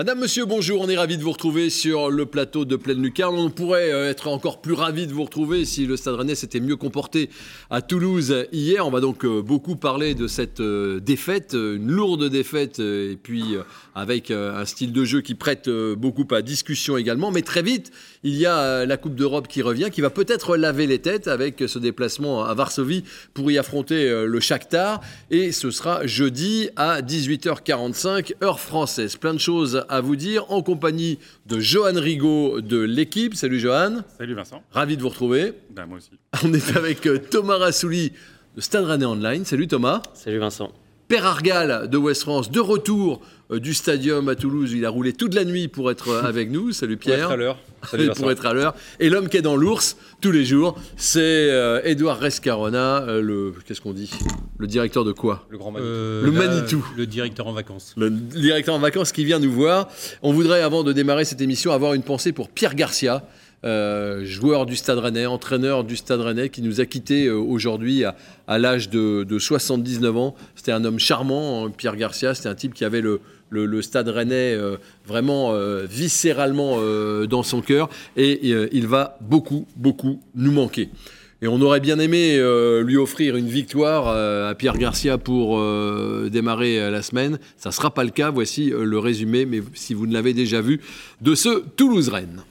Madame, monsieur, bonjour. On est ravi de vous retrouver sur le plateau de Pleine Lucarne. On pourrait euh, être encore plus ravi de vous retrouver si le Stade Rennais s'était mieux comporté à Toulouse hier. On va donc euh, beaucoup parler de cette euh, défaite, une lourde défaite, et puis avec un style de jeu qui prête beaucoup à discussion également. Mais très vite, il y a la Coupe d'Europe qui revient, qui va peut-être laver les têtes avec ce déplacement à Varsovie pour y affronter le Shakhtar. Et ce sera jeudi à 18h45, heure française. Plein de choses à vous dire en compagnie de Johan Rigaud de l'équipe. Salut Johan. Salut Vincent. Ravi de vous retrouver. Ben, moi aussi. On est avec euh, Thomas Rassouli de Stade Rennais Online. Salut Thomas. Salut Vincent. Père Argal de West France, de retour du stadium à Toulouse. Il a roulé toute la nuit pour être euh, avec nous. Salut Pierre. Pour être à l'heure. Salut pour être à l'heure. Et l'homme qui est dans l'ours tous les jours, c'est Edouard Rescarona, le qu'est-ce qu'on dit? Le directeur de quoi? Le grand Manitou. le Manitou. Le directeur en vacances. Le directeur en vacances qui vient nous voir. On voudrait, avant de démarrer cette émission, avoir une pensée pour Pierre Garcia. Euh, joueur du Stade Rennais, entraîneur du Stade Rennais, qui nous a quittés euh, aujourd'hui à, l'âge de, 79 ans. C'était un homme charmant, hein, Pierre Garcia. C'était un type qui avait le, Stade Rennais euh, vraiment viscéralement dans son cœur. Et il va beaucoup, beaucoup nous manquer. Et on aurait bien aimé lui offrir une victoire à Pierre Garcia pour démarrer la semaine. Ça ne sera pas le cas. Voici le résumé, mais si vous ne l'avez déjà vu, de ce Toulouse-Rennes.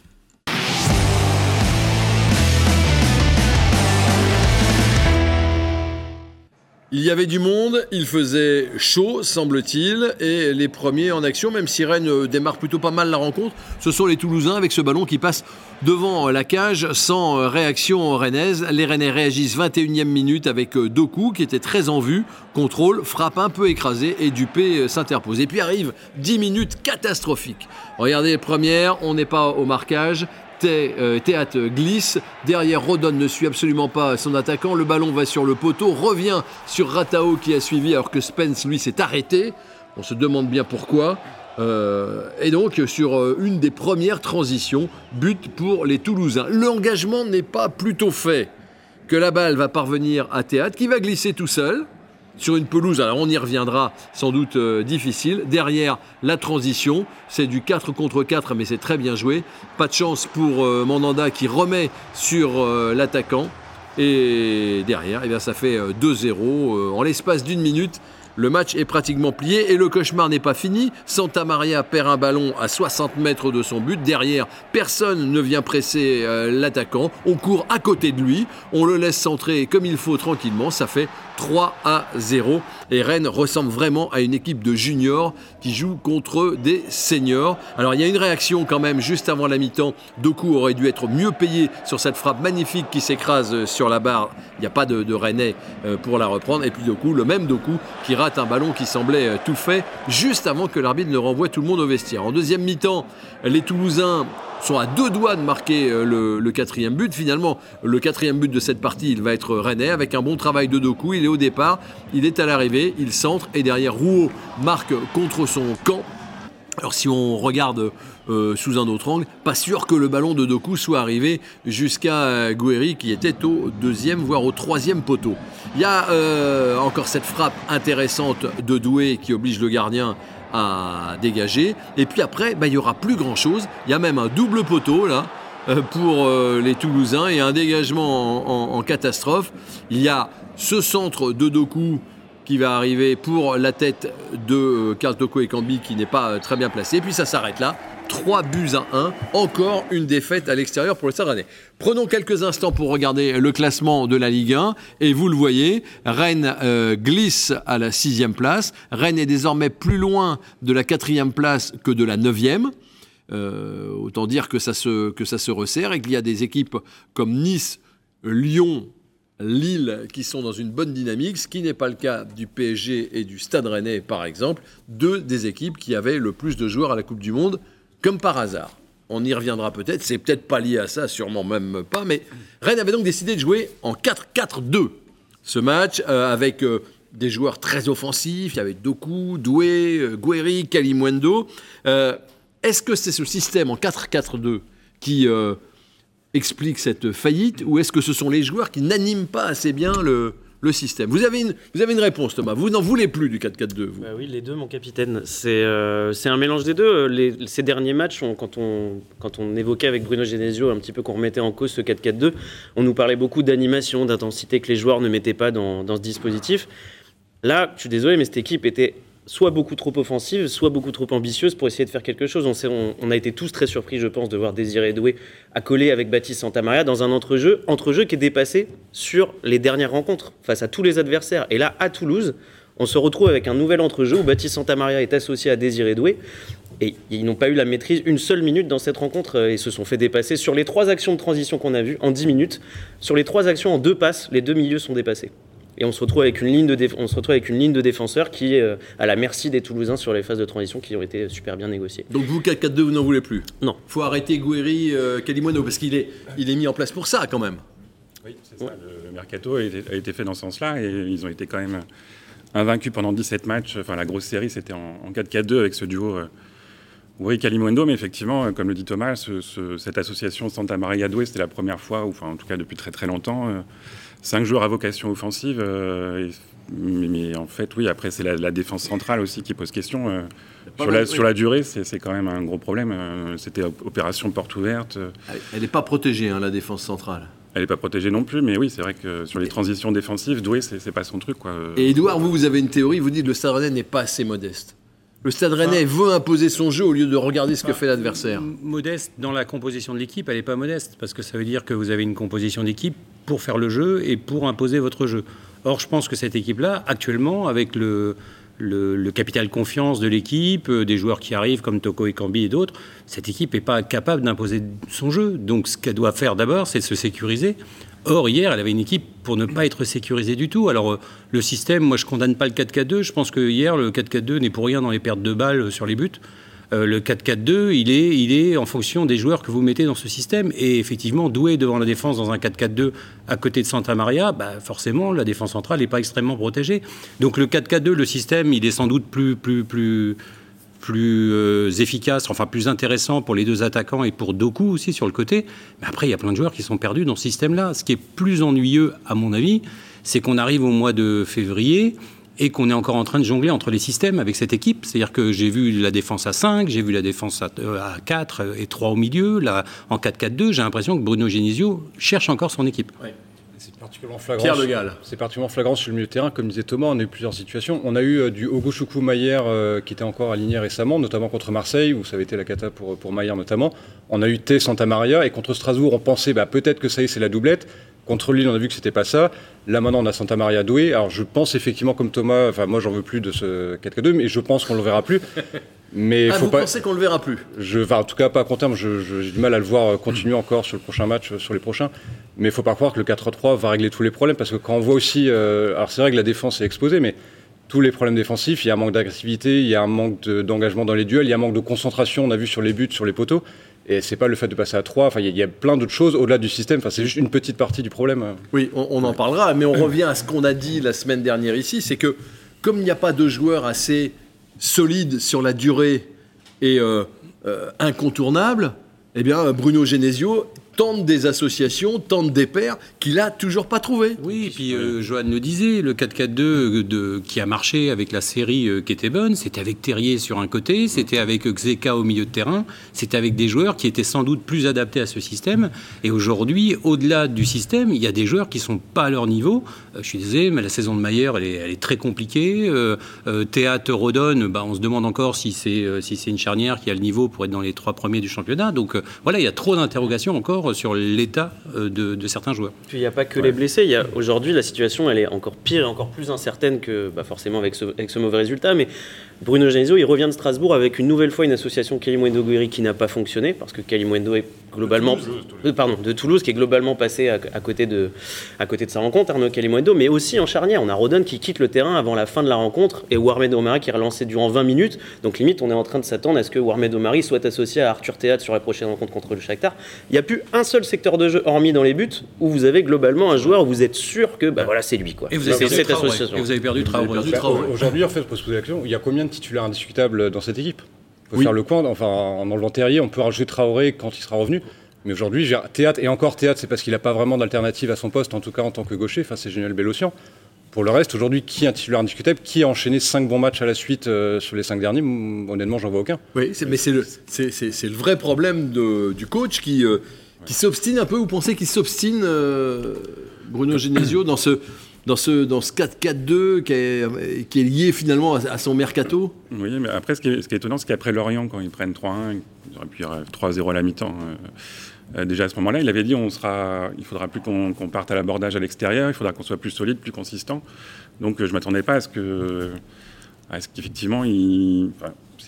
Il y avait du monde, il faisait chaud, semble-t-il, et les premiers en action, même si Rennes euh, démarre plutôt pas mal la rencontre, ce sont les Toulousains avec ce ballon qui passe devant la cage sans euh, réaction rennaise. Les Rennais réagissent 21e minute avec euh, Doku qui était très en vue, contrôle, frappe un peu écrasée et Dupé s'interpose. Et puis arrive 10 minutes catastrophiques. Regardez les premières, on n'est pas au marquage, euh, Théâtre glisse. Derrière, Rodon ne suit absolument pas son attaquant. Le ballon va sur le poteau, revient sur Ratao qui a suivi alors que Spence, lui, s'est arrêté. On se demande bien pourquoi. Euh, et donc, sur euh, une des premières transitions, but pour les Toulousains. L'engagement n'est pas plutôt fait que la balle va parvenir à Théâtre, qui va glisser tout seul sur une pelouse, alors on y reviendra, sans doute euh, difficile. Derrière, la transition, c'est du 4 contre 4, mais c'est très bien joué. Pas de chance pour euh, Mandanda qui remet sur euh, l'attaquant. Et derrière, eh ça fait 2-0 en l'espace d'une minute. Le match est pratiquement plié et le cauchemar n'est pas fini. Santa Maria perd un ballon à 60 mètres de son but. Derrière, personne ne vient presser l'attaquant. On court à côté de lui. On le laisse centrer comme il faut tranquillement. Ça fait 3 à 0. Et Rennes ressemble vraiment à une équipe de juniors qui joue contre des seniors. Alors il y a une réaction quand même juste avant la mi-temps. Doku aurait dû être mieux payé sur cette frappe magnifique qui s'écrase sur la barre. Il n'y a pas de, de euh, pour la reprendre. Et puis Doku, le même Doku, qui rate un ballon qui semblait euh, tout fait juste avant que l'arbitre ne renvoie tout le monde au vestiaire. En deuxième mi-temps, les Toulousains sont à deux doigts de marquer euh, le, quatrième but. Finalement, le quatrième but de cette partie, il va être Rennais avec un bon travail de Doku. Il est au départ, il est à l'arrivée, il centre et derrière Rouault marque contre son camp. Alors si on regarde euh, sous un autre angle, pas sûr que le ballon de Doku soit arrivé jusqu'à Gouiri qui était au deuxième voire au troisième poteau. Il y a euh, encore cette frappe intéressante de Doué qui oblige le gardien à dégager. Et puis après, bah, il n'y aura plus grand-chose. Il y a même un double poteau là euh, pour euh, les Toulousains et un dégagement en, catastrophe. Il y a ce centre de Doku qui va arriver pour la tête de Karl Toko et Kambi qui n'est pas très bien placé. Puis ça s'arrête là. 3 buts à 1. Encore une défaite à l'extérieur pour le Stade Rennais. Prenons quelques instants pour regarder le classement de la Ligue 1. Et vous le voyez, Rennes euh, glisse à la sixième place. Rennes est désormais plus loin de la quatrième place que de la neuvième. Euh, autant dire que ça, se, que ça se resserre et qu'il y a des équipes comme Nice, Lyon, Lille qui sont dans une bonne dynamique, ce qui n'est pas le cas du PSG et du Stade Rennais par exemple, deux des équipes qui avaient le plus de joueurs à la Coupe du Monde comme par hasard. On y reviendra peut-être, c'est peut-être pas lié à ça, sûrement même pas, mais Rennes avait donc décidé de jouer en 4-4-2 ce match euh, avec euh, des joueurs très offensifs, il y avait Doku, Doué, euh, Guéry, Kalimwendo. Est-ce que c'est ce système en 4-4-2 qui explique cette faillite ou est-ce que ce sont les joueurs qui n'animent pas assez bien le, le système. Vous avez une, réponse, Thomas. Vous n'en voulez plus du 4-4-2, vous bah Oui, les deux, mon capitaine. C'est euh, un mélange des deux. Ces derniers matchs, quand, on, évoquait avec Bruno Genesio un petit peu qu'on remettait en cause ce 4-4-2, on nous parlait beaucoup d'animation, d'intensité que les joueurs ne mettaient pas dans ce dispositif. Là, je suis désolé, mais cette équipe était soit beaucoup trop offensive, soit beaucoup trop ambitieuse pour essayer de faire quelque chose. On, a été tous très surpris, je pense, de voir Désiré Doué accoler avec Baptiste Santamaria dans un entrejeu, entrejeu qui est dépassé sur les dernières rencontres face à tous les adversaires. Et là, à Toulouse, on se retrouve avec un nouvel entrejeu où Baptiste Santamaria est associé à Désiré Doué. Et ils n'ont pas eu la maîtrise une seule minute dans cette rencontre et se sont fait dépasser sur les trois actions de transition qu'on a vues en 10 minutes. Sur les trois actions en deux passes, les deux milieux sont dépassés et on se retrouve avec une ligne de, on se retrouve avec une ligne de défenseurs qui est euh, à la merci des Toulousains sur les phases de transition qui ont été super bien négociées. Donc vous, 4-4-2, vous n'en voulez plus? Non. faut arrêter Gouiri, euh, parce qu'il est, il est mis en place pour ça quand même. Oui, c'est ça. Le, mercato a été, fait dans ce sens-là et ils ont été quand même invaincus pendant 17 matchs. Enfin, la grosse série, c'était en, 4-4-2 avec ce duo. Euh, oui, Calimundo, mais effectivement, euh, comme le dit Thomas, cette association Santa Maria Doué, c'était la première fois, ou enfin en tout cas depuis très très longtemps, cinq joueurs à vocation offensive. Euh, mais, en fait, oui, après, c'est la, défense centrale aussi qui pose question. Euh, sur, la, sur, la, durée, c'est quand même un gros problème. Euh, c'était opération porte ouverte. Elle n'est pas protégée, hein, la défense centrale. Elle n'est pas protégée non plus, mais oui, c'est vrai que sur les transitions défensives, Doué, c'est pas son truc. Quoi. Et Edouard, vous, vous avez une théorie, vous dites que le Stade Rennais n'est pas assez modeste. Le Stade Rennais veut imposer son jeu au lieu de regarder ce que fait l'adversaire. Modeste dans la composition de l'équipe, elle n'est pas modeste, parce que ça veut dire que vous avez une composition d'équipe pour faire le jeu et pour imposer votre jeu. Or, je pense que cette équipe-là, actuellement, avec le, le, capital confiance de l'équipe, euh, des joueurs qui arrivent comme Toko et Kambi et d'autres, cette équipe n'est pas capable d'imposer son jeu. Donc, ce qu'elle doit faire d'abord, c'est se sécuriser. Or, hier, elle avait une équipe pour ne pas être sécurisée du tout. Alors, euh, le système, moi, je condamne pas le 4-4-2. Je pense que hier, le 4-4-2 n'est pour rien dans les pertes de balles euh, sur les buts. Euh, le 4-4-2, il est, il est en fonction des joueurs que vous mettez dans ce système. Et effectivement, doué devant la défense dans un 4-4-2 à côté de Santa Maria, bah forcément, la défense centrale n'est pas extrêmement protégée. Donc, le 4-4-2, le système, il est sans doute plus, plus, plus, plus euh, efficace, enfin plus intéressant pour les deux attaquants et pour Doku aussi sur le côté. Mais après, il y a plein de joueurs qui sont perdus dans ce système-là. Ce qui est plus ennuyeux, à mon avis, c'est qu'on arrive au mois de février et qu'on est encore en train de jongler entre les systèmes avec cette équipe. C'est-à-dire que j'ai vu la défense à 5, j'ai vu la défense à, 4 euh, et 3 au milieu. Là, en 4-4-2, j'ai l'impression que Bruno Genesio cherche encore son équipe. C'est particulièrement flagrant. C'est particulièrement flagrant sur le milieu de terrain. Comme disait Thomas, on a eu plusieurs situations. On a eu euh, du Ogo Choukou Maillère euh, qui était encore aligné récemment, notamment contre Marseille, où ça avait été la cata pour, pour Maillère notamment. On a eu T Santa Maria et contre Strasbourg, on pensait bah, peut-être que ça y est, c'est la doublette. Contre Lille, on a vu que c'était pas ça. Là, maintenant, on a Santa Maria Doué. Alors, je pense effectivement, comme Thomas, enfin, moi, j'en veux plus de ce 4K2, mais je pense qu'on le verra plus. Mais ah, faut vous pas... pensez qu'on le verra plus? Je, En tout cas, pas à court terme. J'ai du mal à le voir continuer encore sur le prochain match, sur les prochains. Mais il faut pas croire que le 4-3 va régler tous les problèmes, parce que quand on voit aussi, euh, alors c'est vrai que la défense est exposée, mais tous les problèmes défensifs, il y a un manque d'agressivité, il y a un manque d'engagement dans les duels, il y a un manque de concentration. On a vu sur les buts, sur les poteaux. Et c'est pas le fait de passer à 3. Enfin, il y, a plein d'autres choses au-delà du système. Enfin, c'est juste une petite partie du problème. Oui, on, en parlera, mais on revient à ce qu'on a dit la semaine dernière ici, c'est que comme il n'y a pas de joueurs assez solides sur la durée et euh, euh, incontournables, eh bien Bruno Genesio tente des associations, tente des pairs qu'il a toujours pas trouvé. Oui, et puis euh, Johan le disait, le 4-4-2 euh, qui a marché avec la série euh, qui était bonne, c'était avec Terrier sur un côté, c'était avec Xeka au milieu de terrain, c'était avec des joueurs qui étaient sans doute plus adaptés à ce système. Et aujourd'hui, au-delà du système, il y a des joueurs qui sont pas à leur niveau. je suis désolé, mais la saison de Maillère, elle est, très compliquée. Théâtre Rodon, bah, on se demande encore si c'est une charnière qui a le niveau pour être dans les trois premiers du championnat. Donc voilà, il y a trop d'interrogations encore sur l'état euh, de, certains joueurs. Puis il n'y a pas que les blessés. Il y a aujourd'hui la situation, elle est encore pire et encore plus incertaine que bah, forcément avec ce, avec ce mauvais résultat. Mais Bruno Genesio, il revient de Strasbourg avec une nouvelle fois une association Kalimundo Guiri qui n'a pas fonctionné parce que Kalimundo est globalement, de Toulouse, euh, pardon, de Toulouse qui est globalement passé à, côté de, à côté de sa rencontre, Arnaud Kalimundo, mais aussi en charnière. On a Rodon qui quitte le terrain avant la fin de la rencontre et Warmed Omari qui est relancé durant 20 minutes. Donc limite, on est en train de s'attendre à ce que Warmed Omari soit associé à Arthur Théâtre sur la prochaine rencontre contre le Shakhtar. Il n'y a plus un seul secteur de jeu hormis dans les buts où vous avez globalement un joueur où vous êtes sûr que bah, voilà c'est lui quoi. Et vous avez perdu cette association. Et vous avez perdu Traoré. Aujourd'hui, en fait, pour se poser la question, il y a combien de titulaires indiscutables dans cette équipe? On peut faire le coin, enfin en enlevant Terrier, on peut rajouter Traoré quand il sera revenu. Mais aujourd'hui, Théâtre, et encore Théâtre, c'est parce qu'il n'a pas vraiment d'alternative à son poste, en tout cas en tant que gaucher, enfin c'est Génial Bellossian. Pour le reste, aujourd'hui, qui est un titulaire indiscutable Qui a enchaîné 5 bons matchs à la suite euh, sur les 5 derniers? Honnêtement, j'en vois aucun. Oui, mais c'est le, le, vrai problème de, du coach qui, euh, qui s'obstine un peu. Vous pensez qu'il s'obstine, euh, Bruno Genesio, dans ce, dans ce, dans ce 4-4-2 qui est, qui est, lié finalement à, son mercato? Oui, mais après, ce qui est, ce qui est étonnant, c'est qu'après Lorient, quand ils prennent 3-1, ils auraient pu 3-0 à la mi-temps. Euh, déjà à ce moment-là, il avait dit on sera, il faudra plus qu'on parte à l'abordage à l'extérieur, il faudra qu'on soit plus solide, plus consistant. Donc euh, je ne m'attendais pas à ce que, à ce qu'effectivement, il,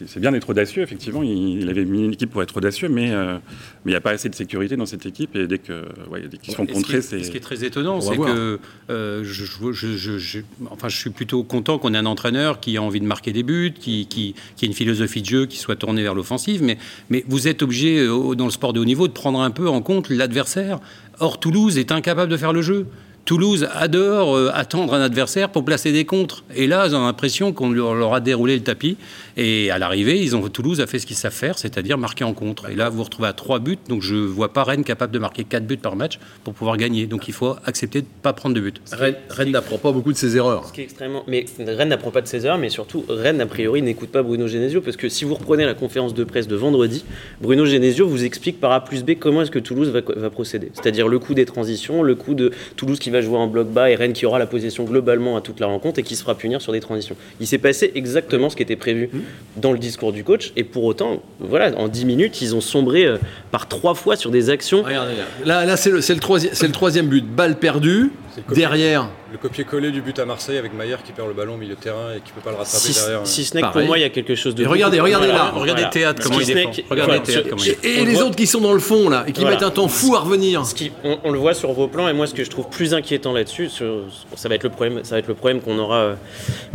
c'est bien d'être audacieux, effectivement. Il, avait mis une équipe pour être audacieux, mais euh, il n'y a pas assez de sécurité dans cette équipe. Et dès que ouais, dès qu'ils sont contrés, c'est. Ce qui est très étonnant, c'est que euh, je, je, enfin, je suis plutôt content qu'on ait un entraîneur qui a envie de marquer des buts, qui, qui, qui ait une philosophie de jeu qui soit tournée vers l'offensive. Mais, mais vous êtes obligé, euh, dans le sport de haut niveau, de prendre un peu en compte l'adversaire. Or, Toulouse est incapable de faire le jeu. Toulouse adore euh, attendre un adversaire pour placer des contres. Et là, ils ont l'impression qu'on leur, a déroulé le tapis. Et à l'arrivée, ils ont, Toulouse a fait ce qu'ils savent faire, c'est-à-dire marquer en contre. Et là, vous vous retrouvez à trois buts. Donc je ne vois pas Rennes capable de marquer quatre buts par match pour pouvoir gagner. Donc il faut accepter de ne pas prendre de buts. Rennes, n'apprend pas beaucoup de ses erreurs. Ce qui est extrêmement... Mais Rennes n'apprend pas de ses erreurs, mais surtout, Rennes, a priori, n'écoute pas Bruno Genesio. Parce que si vous reprenez la conférence de presse de vendredi, Bruno Genesio vous explique par A plus B comment est-ce que Toulouse va, va procéder. C'est-à-dire le coup des transitions, le coup de Toulouse qui va jouer en bloc bas et Rennes qui aura la possession globalement à toute la rencontre et qui se fera punir sur des transitions. Il s'est passé exactement ce qui était prévu dans le discours du coach et pour autant, voilà, en 10 minutes, ils ont sombré euh, par trois fois sur des actions. Regardez là, là, c'est le, le, troisième, le troisième but, balle perdue, derrière. Le copier-coller du but à Marseille avec Maillard qui perd le ballon au milieu de terrain et qui peut pas le rattraper derrière. Si ce n'est que pour moi, il y a quelque chose de. regardez, regardez là. Regardez Théâtre comment il défend. Regardez Théâtre comment il Et, les autres qui sont dans le fond là et qui mettent un temps fou à revenir. Ce qui, on, le voit sur vos plans et moi, ce que je trouve plus inquiétant là-dessus, ça va être le problème, ça va être le problème qu'on aura,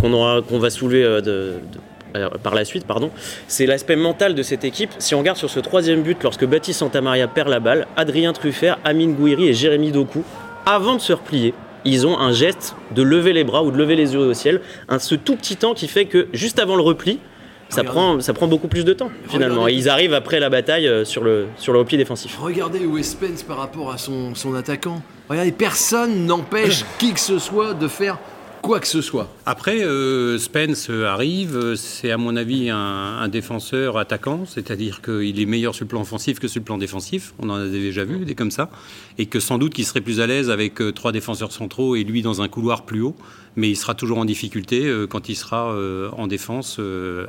qu'on aura, qu'on va soulever euh, de, par la suite, pardon, c'est l'aspect mental de cette équipe. Si on regarde sur ce troisième but, lorsque Baptiste Santamaria perd la balle, Adrien Truffert, Amine Gouiri et Jérémy Doku, avant de se replier, ils ont un geste de lever les bras ou de lever les yeux au ciel, un, ce tout petit temps qui fait que juste avant le repli, ça prend, ça prend beaucoup plus de temps finalement. Et ils arrivent après la bataille euh, sur le, sur le repli défensif. Regardez où est Spence par rapport à son, son attaquant. Regardez, personne n'empêche qui que ce soit de faire quoi que ce soit. Après, euh, Spence arrive, c'est à mon avis un, défenseur attaquant, c'est-à-dire qu'il est meilleur sur le plan offensif que sur le plan défensif, on en a déjà vu des comme ça, et que sans doute qu'il serait plus à l'aise avec euh, trois défenseurs centraux et lui dans un couloir plus haut, mais il sera toujours en difficulté euh, quand il sera en défense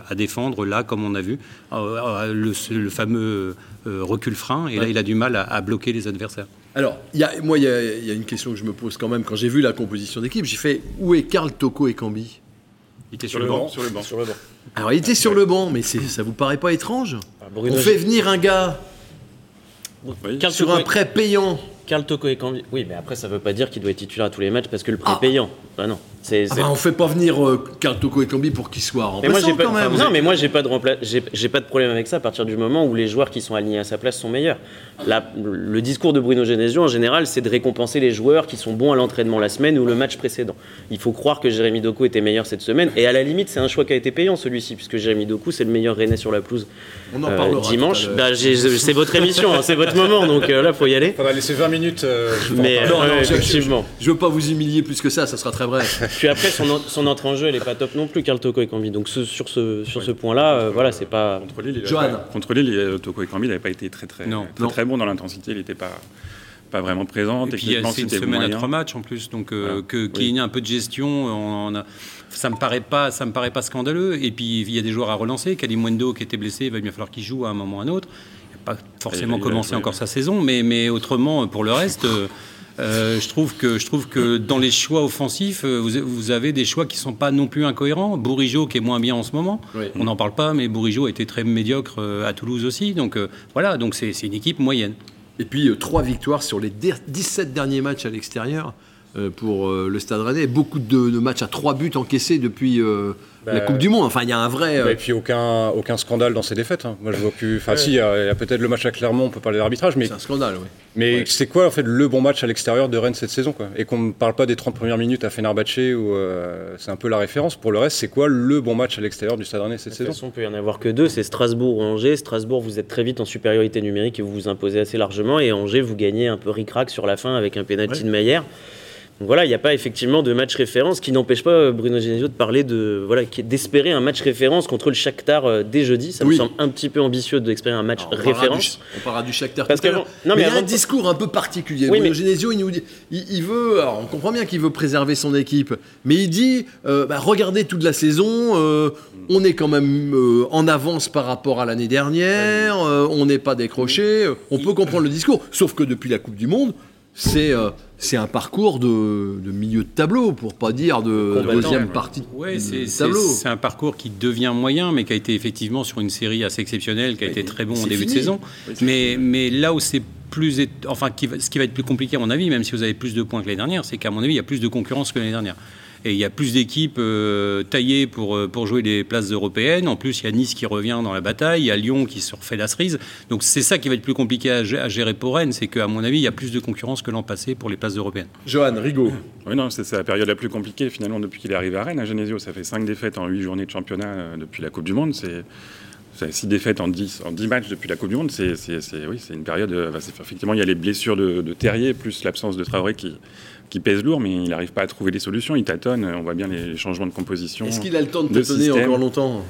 à défendre, là comme on a vu, le, fameux recul frein, et là il a du mal à bloquer les adversaires. Alors, y a, moi, il y, a une question que je me pose quand même. Quand j'ai vu la composition d'équipe, j'ai fait où est Karl Toko et Cambi? Il était sur, le, banc, sur le banc. Sur le banc. Alors, il était sur le banc, mais ça vous paraît pas étrange? Ah, On fait venir un gars sur un prêt payant. Karl Toko et Cambi. Oui, mais après, ça veut pas dire qu'il doit être titulaire à tous les matchs parce que le prêt est ah. payant. Bah non. Ah bah, on fait pas venir euh, Karl Toko et Cambi pour qu'ils soient remplaçants quand même. non, mais moi j'ai pas de j'ai pas de problème avec ça à partir du moment où les joueurs qui sont alignés à sa place sont meilleurs. le discours de Bruno Genesio en général, c'est de récompenser les joueurs qui sont bons à l'entraînement la semaine ou le match précédent. Il faut croire que Jérémy Doku était meilleur cette semaine et à la limite, c'est un choix qui a été payant celui-ci puisque Jérémy Doku c'est le meilleur Rennais sur la pelouse. On en euh, dimanche. Bah, c'est votre émission, hein, c'est votre moment, donc euh, là faut y aller. On va laisser 20 minutes. mais non, effectivement. Je, je, veux pas vous humilier plus que ça, ça sera très bref. Puis après son, entrée en jeu, elle n'est pas top non plus, Karl Toko et Cambi. Donc sur ce, sur ce point-là, euh, voilà, c'est pas. Contre Lille, contre Lille Toko et Cambi n'avait pas été très très, très, bon dans l'intensité. Il n'était pas pas vraiment présent. Et puis c'est une semaine à trois matchs en plus, donc euh, qu'il y ait un peu de gestion, on, ça me paraît pas, ça me paraît pas scandaleux. Et puis il y a des joueurs à relancer. Kalimwendo qui était blessé, il va bien falloir qu'il joue à un moment ou à un autre. Il n'a pas forcément commencé encore sa saison, mais, mais autrement pour le reste. Euh, je, trouve que, je trouve que dans les choix offensifs, euh, vous, avez des choix qui ne sont pas non plus incohérents. Bourigeau qui est moins bien en ce moment, on n'en parle pas, mais Bourigeau a été très médiocre euh, à Toulouse aussi. Donc voilà, donc c'est une équipe moyenne. Et puis trois victoires sur les 17 derniers matchs à l'extérieur pour le Stade Rennais. Beaucoup de, de, matchs à trois buts encaissés depuis bah, Coupe du Monde. Enfin, il y a un vrai. Bah, et puis aucun, aucun scandale dans ces défaites. Hein. Moi, je vois plus. Enfin, si, il y a, peut-être le match à Clermont, on peut parler d'arbitrage, mais. C'est un scandale, oui. Mais c'est quoi, en fait, le bon match à l'extérieur de Rennes cette saison, quoi? Et qu'on ne parle pas des 30 premières minutes à Fenerbahçe, ou euh, c'est un peu la référence. Pour le reste, c'est quoi le bon match à l'extérieur du Stade Rennais cette saison De toute façon, il peut y en avoir que deux c'est Strasbourg ou Angers. Strasbourg, vous êtes très vite en supériorité numérique et vous vous imposez assez largement. Et Angers, vous gagnez un peu ric-rac sur la fin avec un pénalty de Maillère. Voilà, il n'y a pas effectivement de match référence qui n'empêche pas euh, Bruno Genesio de parler de voilà, d'espérer un match référence contre le Shakhtar euh, dès jeudi. Ça me semble un petit peu ambitieux d'espérer un match référence. on parlera du Shakhtar Parce tout à mais, il y a un discours un peu particulier. Bruno Genesio, il nous dit, il, veut, alors on comprend bien qu'il veut préserver son équipe, mais il dit, euh, bah, regardez toute la saison, on est quand même en avance par rapport à l'année dernière, on n'est pas décroché, on peut comprendre le discours, sauf que depuis la Coupe du Monde, c'est c'est un parcours de, milieu de tableau, pour pas dire de deuxième partie de tableau. C'est un parcours qui devient moyen, mais qui a été effectivement sur une série assez exceptionnelle, qui a été très bon en début de saison. mais, mais là où c'est plus, enfin, ce qui va être plus compliqué à mon avis, même si vous avez plus de points que l'année dernière, c'est qu'à mon avis, il y a plus de concurrence que l'année dernière. Et il y a plus d'équipes euh, taillées pour, euh, pour jouer les places européennes. En plus, il y a Nice qui revient dans la bataille, il y a Lyon qui se refait la cerise. Donc c'est ça qui va être plus compliqué à, gérer pour Rennes, c'est qu'à mon avis, il y a plus de concurrence que l'an passé pour les places européennes. Johan, Rigaud. Oui, non, c'est la période la plus compliquée finalement depuis qu'il est arrivé à Rennes. À Genesio, ça fait 5 défaites en 8 journées de championnat euh, depuis la Coupe du Monde. C'est 6 défaites en 10, en 10 matchs depuis la Coupe du Monde, c'est oui, une période. effectivement, il y a les blessures de, de Terrier, plus l'absence de Traoré qui, qui pèse lourd, mais il n'arrive pas à trouver des solutions. Il tâtonne. On voit bien les changements de composition. Est-ce qu'il a le temps de tâtonner encore longtemps?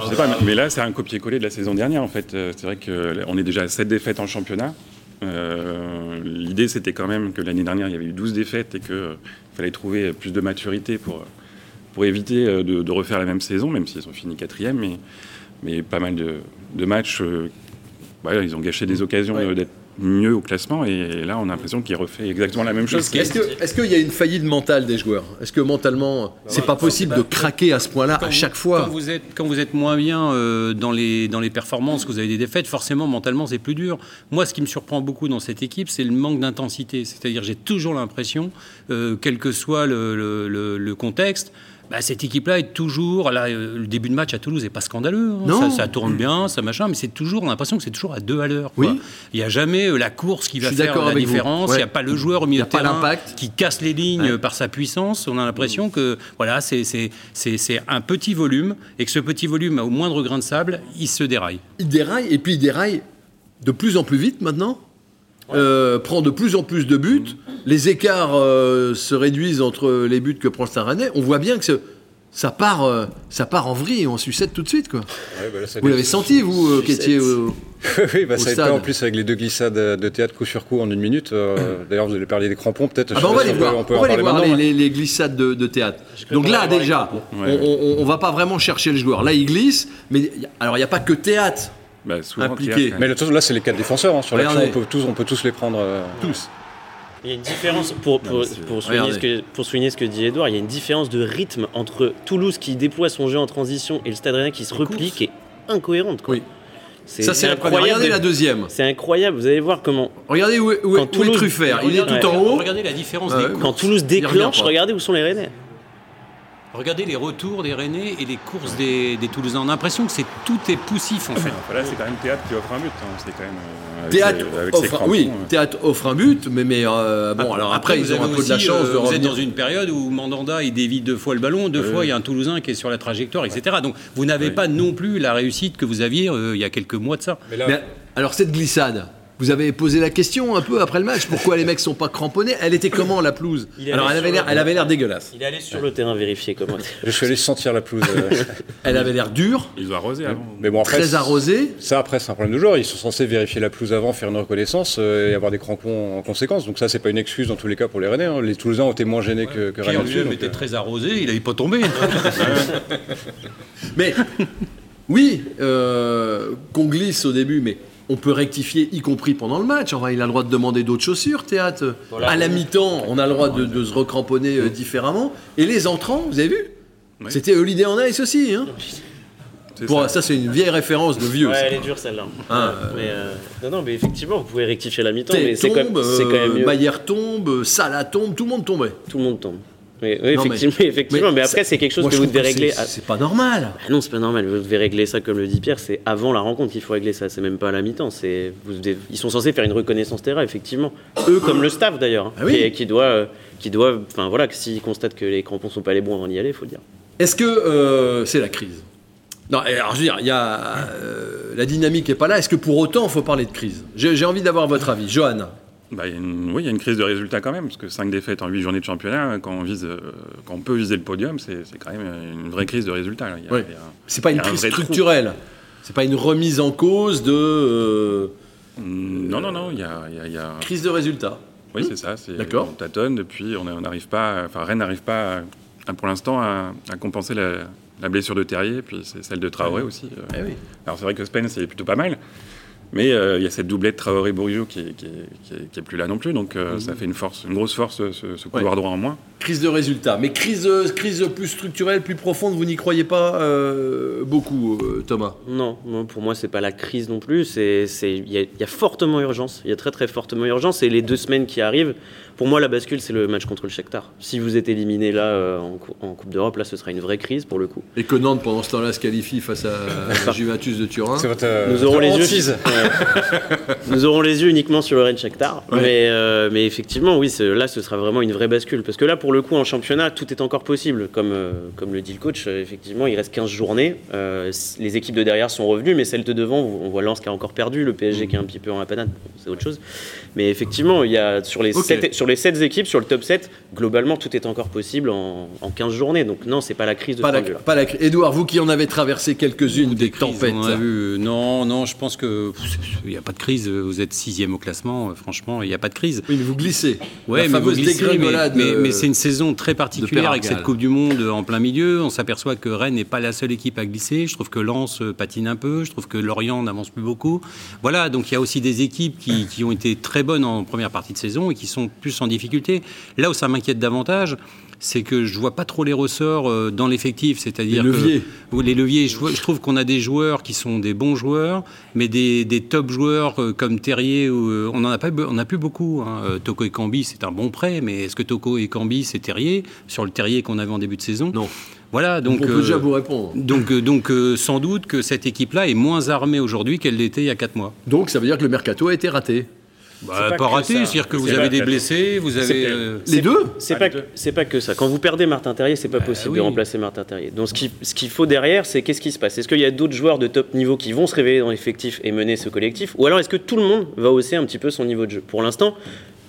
Je sais pas, mais là, c'est un copier-coller de la saison dernière, en fait. Euh, c'est vrai qu'on est déjà à 7 défaites en championnat. Euh, l'idée, c'était quand même que l'année dernière, il y avait eu 12 défaites et qu'il euh, fallait trouver plus de maturité pour, pour éviter de, refaire la même saison, même s'ils ont fini quatrième. Mais, mais pas mal de, matchs, ils ont gâché des occasions d'être mieux au classement et là on a l'impression qu'il refait exactement la même chose. Est-ce qu'il y a une faillite mentale des joueurs? Est-ce que mentalement c'est pas possible de craquer à ce point-là à chaque fois? quand vous, êtes, quand vous êtes moins bien euh, dans, les, dans les performances, que vous avez des défaites, forcément mentalement c'est plus dur. Moi ce qui me surprend beaucoup dans cette équipe c'est le manque d'intensité. C'est-à-dire j'ai toujours l'impression, euh, quel que soit le, le contexte, bah, cette équipe-là est toujours. Là, euh, le début de match à Toulouse n'est pas scandaleux. Hein. Ça, tourne bien, ça machin, mais c'est toujours. l'impression que c'est toujours à deux à l'heure. Oui. Il n'y a jamais euh, la course qui va faire la différence. Il n'y a pas le joueur au milieu de terrain qui casse les lignes par sa puissance. On a l'impression que voilà, c'est un petit volume et que ce petit volume, au moindre grain de sable, il se déraille. Il déraille et puis il déraille de plus en plus vite maintenant? Euh, prend de plus en plus de buts. Les écarts euh, se réduisent entre les buts que prend le Stade On voit bien que ça part, euh, ça part en vrille et on sucette tout de suite. Quoi. Bah vous l'avez senti, vous, qui étiez au, Oui, bah, ça a été en plus avec les deux glissades de théâtre coup sur coup en une minute. D'ailleurs, vous allez parler des crampons, peut-être. Ah bah, on va les voir, on peut, on va les, voir les, glissades de, théâtre. Donc là, déjà, on ne va pas vraiment chercher le joueur. Là, il glisse, mais alors il n'y a pas que théâtre bah, impliqué. Mais là, c'est les quatre défenseurs. Hein. Sur l'action, on peut, tous, on peut tous les prendre. Euh, tous. Il y a une différence, pour, pour, pour, souligner ce que, pour, souligner ce que, dit Edouard, il y a une différence de rythme entre Toulouse qui déploie son jeu en transition et le Stade Rennais qui se replie, qui est incohérente. Quoi. Oui. Ça, c'est incroyable. Regardez la deuxième. C'est incroyable. Vous allez voir comment. Regardez où est, où est, Truffert. Il est tout en haut. Regardez la différence des Quand Toulouse déclenche, regardez où sont les Rennais. Regardez les retours des Rennais et les courses des, Toulousains. On a l'impression que c'est tout est poussif en fait. là, c'est quand même Théâtre qui offre un but. Hein. C'est quand même. Euh, théâtre, offre, oui, Théâtre offre un but, mais, mais euh, bon, alors après, ils ont un peu de la chance de euh, Vous êtes dans une période où Mandanda il dévie deux fois le ballon, deux fois il y a un Toulousain qui est sur la trajectoire, etc. Donc vous n'avez pas non plus la réussite que vous aviez il y a quelques mois de ça. mais alors cette glissade, vous avez posé la question un peu après le match. Pourquoi les mecs sont pas cramponnés? Elle était comment la pelouse? Alors elle avait l'air, elle avait l'air dégueulasse. Il est allé sur le terrain vérifier comment. Je suis allé sentir la pelouse. Euh. elle avait l'air dure. Ils ont arrosé avant. Mais bon, très arrosé. Ça après c'est un problème de joueur. Ils sont censés vérifier la pelouse avant, faire une reconnaissance euh, et avoir des crampons en conséquence. Donc ça c'est pas une excuse dans tous les cas pour les Rennais. Hein. Les Toulousains ont été moins gênés que, que Rennes. Pierre était euh. très arrosé. Il n'avait pas tombé. mais oui, qu'on glisse au début, mais on peut rectifier, y compris pendant le match. Enfin, il a le droit de demander d'autres chaussures, théâtre. À la mi-temps, on a le droit de, se recramponner euh, différemment. Et les entrants, vous avez vu C'était Holiday en Ice aussi. Hein ça, c'est une vieille référence de vieux. Ouais, elle est dure celle-là. Ah, mais euh, non, non, mais effectivement, vous pouvez rectifier la mi-temps. Mais c'est quand, même euh, mieux. Maillère tombe, Salah tombe, tout le monde tombait. Tout le monde tombe. Oui, effectivement, mais, effectivement. Mais, après, c'est quelque chose que vous devez régler. C'est pas normal. Ah non, c'est pas normal. Vous devez régler ça, comme le dit Pierre. C'est avant la rencontre qu'il faut régler ça. C'est même pas à la mi-temps. C'est ils sont censés faire une reconnaissance terrain, effectivement. Eux, comme le staff d'ailleurs, hein, ah qui, doit, qui doit, enfin voilà, s'ils constatent que les crampons sont pas les bons avant d'y aller, il faut le dire. Est-ce que euh, c'est la crise? Non, alors je veux dire, il y a, euh, la dynamique n'est pas là. Est-ce que pour autant, il faut parler de crise? J'ai envie d'avoir votre avis. Johanna bah, Oui, il y a une crise de résultats quand même, parce que 5 défaites en 8 journées de championnat, quand on, vise, quand on peut viser le podium, c'est quand même une vraie crise de résultats. C'est pas une crise structurelle, c'est pas une remise en cause de... non, non, non, il y a, y a... Crise de résultats. Oui, c'est ça. D'accord. On tâtonne depuis, on n'arrive pas, enfin Rennes n'arrive pas pour l'instant à, compenser la, blessure de Terrier, puis c'est celle de Traoré aussi. Eh Alors c'est vrai que Spence est plutôt pas mal, mais euh, il y a cette doublette Traoré-Bourgeot qui, qui, qui, est plus là non plus, donc euh, ça mhm. fait une force, une grosse force, ce, couloir droit en moins. Crise de résultat, mais crise, crise plus structurelle, plus profonde, vous n'y croyez pas euh, beaucoup, Thomas? Non, pour moi c'est pas la crise non plus. Il y, y, a fortement urgence, il y a très très fortement urgence, et les deux semaines qui arrivent pour moi, la bascule, c'est le match contre le Shakhtar. Si vous êtes éliminé là euh, en, Coupe d'Europe, là, ce sera une vraie crise pour le coup. Et que Nantes, pendant ce temps-là, se qualifie face à Juventus de Turin. nous aurons les yeux. nous aurons les yeux uniquement sur le Rennes Shakhtar. Mais, euh, mais effectivement, oui, là, ce sera vraiment une vraie bascule. Parce que là, pour le coup, en championnat, tout est encore possible. Comme, euh, comme le dit le coach, effectivement, il reste 15 journées. les équipes de derrière sont revenues, mais celles de devant, on voit Lens qui a encore perdu, le PSG qui est un petit peu en la panade, c'est autre chose. Mais effectivement, il y a sur les, sur les 7 équipes, sur le top 7, globalement, tout est encore possible en, 15 journées. Donc non, c'est pas la crise de pas, la, pas la Edouard, vous qui en avez traversé quelques-unes des, tempêtes. non, non, je pense que il n'y a pas de crise. Vous êtes sixième au classement. Franchement, il n'y a pas de crise. Oui, mais vous glissez. Ouais, mais vous glissez, mais, c'est une saison très particulière avec cette Coupe du Monde en plein milieu. On s'aperçoit que Rennes n'est pas la seule équipe à glisser. Je trouve que Lens euh, patine un peu. Je trouve que Lorient n'avance plus beaucoup. Voilà, donc il y a aussi des équipes qui, qui ont été très bonnes en première partie de saison et qui sont plus en difficulté. Là où ça m'inquiète davantage, c'est que je vois pas trop les ressorts euh, dans l'effectif, c'est-à-dire les leviers. les leviers. Je, trouve qu'on a des joueurs qui sont des bons joueurs, mais des, top joueurs euh, comme Terrier, euh, on en a pas, on a plus beaucoup. Hein. Toko et Cambi, c'est un bon prêt, mais est-ce que Toko et Cambi c'est Terrier? Sur le Terrier qu'on avait en début de saison? Non. Voilà, donc, on peut déjà vous répondre. Donc, donc sans doute que cette équipe-là est moins armée aujourd'hui qu'elle l'était il y a 4 mois. Donc ça veut dire que le mercato a été raté bah, pas, raté, c'est-à-dire que vous avez des blessés, vous avez euh, les deux. C'est pas, c'est pas que ça. Quand vous perdez Martin Terrier, c'est pas bah possible de remplacer Martin Terrier. Donc ce qu'il ce qu'il faut derrière, c'est qu'est-ce qui se passe? Est-ce qu'il y a d'autres joueurs de top niveau qui vont se révéler dans l'effectif et mener ce collectif, ou alors est-ce que tout le monde va hausser un petit peu son niveau de jeu? Pour l'instant,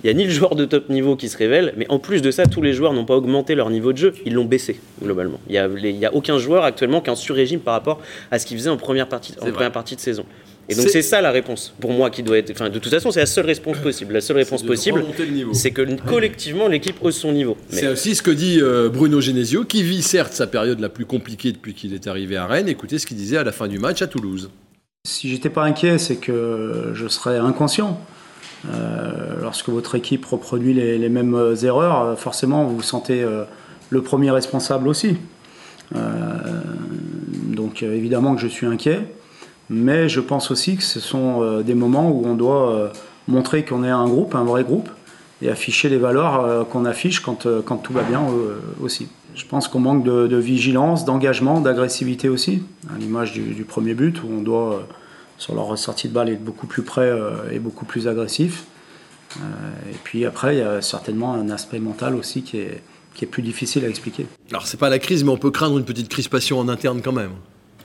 il n'y a ni le joueur de top niveau qui se révèle, mais en plus de ça, tous les joueurs n'ont pas augmenté leur niveau de jeu, ils l'ont baissé globalement. Il n'y a, a, aucun joueur actuellement qui est en sur-régime par rapport à ce qu'il faisait en première partie, en première partie de saison. Et donc c'est ça la réponse pour moi qui doit être. Enfin, de toute façon, c'est la seule réponse possible. La seule réponse possible, c'est que collectivement l'équipe hausse son niveau. C'est aussi ce que dit euh, Bruno Genesio, qui vit certes sa période la plus compliquée depuis qu'il est arrivé à Rennes. Écoutez ce qu'il disait à la fin du match à Toulouse. Si j'étais pas inquiet, c'est que je serais inconscient. Euh, lorsque votre équipe reproduit les, mêmes euh, erreurs, forcément vous vous sentez le premier responsable aussi. donc évidemment que je suis inquiet. Mais je pense aussi que ce sont euh, des moments où on doit euh, montrer qu'on est un groupe, un vrai groupe, et afficher les valeurs euh, qu'on affiche quand, quand, tout va bien aussi. Je pense qu'on manque de, vigilance, d'engagement, d'agressivité aussi, à l'image du, premier but où on doit, sur leur ressortie de balle, être beaucoup plus près et beaucoup plus agressif. et puis après, il y a certainement un aspect mental aussi qui est, qui est plus difficile à expliquer. Alors c'est pas la crise, mais on peut craindre une petite crispation en interne quand même.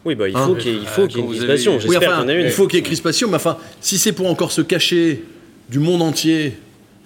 Oui, bah, il faut qu'il y ait, une crispation. J'espère une. Il faut qu'il y ait crispation, mais enfin, si c'est pour encore se cacher du monde entier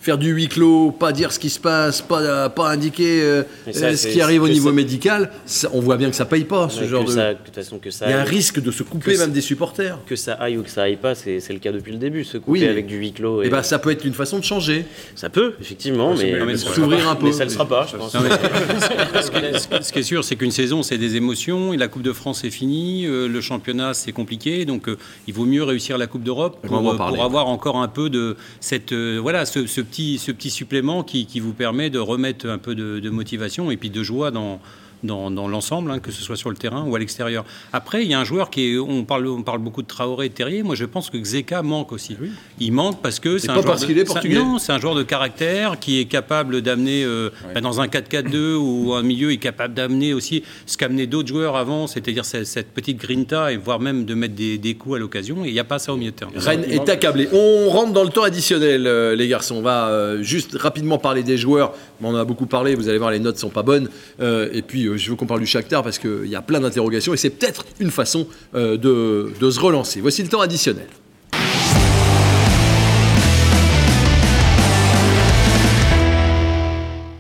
faire du huis clos, pas dire ce qui se passe, pas, pas indiquer euh, euh, ce qui arrive au niveau médical, on voit bien que ça paye pas ce genre de. de toute façon, que ça Il y a un risque de se couper même des supporters. Que ça aille ou que ça aille pas, c'est le cas depuis le début, se couper avec du huis clos. Et, eh ben, ça peut être une façon de changer. Ça peut, effectivement, mais, s'ouvrir un peu. Mais ça ne le sera pas, je pense. ce, qui est sûr, c'est qu'une saison, c'est des émotions. Et la Coupe de France est finie, euh, le championnat c'est compliqué, donc il vaut mieux réussir la Coupe d'Europe pour, avoir encore un peu de cette voilà ce, ce ce petit supplément qui, vous permet de remettre un peu de, motivation et puis de joie dans, dans, l'ensemble, hein, que ce soit sur le terrain ou à l'extérieur. Après, il y a un joueur qui est, on parle, on parle beaucoup de Traoré et Terrier. Moi, je pense que Zeka manque aussi. Il manque parce que c'est un joueur parce qu'il est portugais. Non, c'est un joueur de caractère qui est capable d'amener euh, bah, dans un 4-4-2 ou un milieu, il est capable d'amener aussi ce qu'amenaient d'autres joueurs avant, c'est-à-dire cette, petite grinta et voire même de mettre des, coups à l'occasion. Et il n'y a pas ça au milieu de terrain. Rennes est accablé. On rentre dans le temps additionnel, euh, les garçons. On va euh, juste rapidement parler des joueurs. On en a beaucoup parlé. Vous allez voir, les notes sont pas bonnes. et puis je, veux qu'on parle du Shakhtar parce qu'il y a plein d'interrogations et c'est peut-être une façon euh, de, de se relancer. Voici le temps additionnel.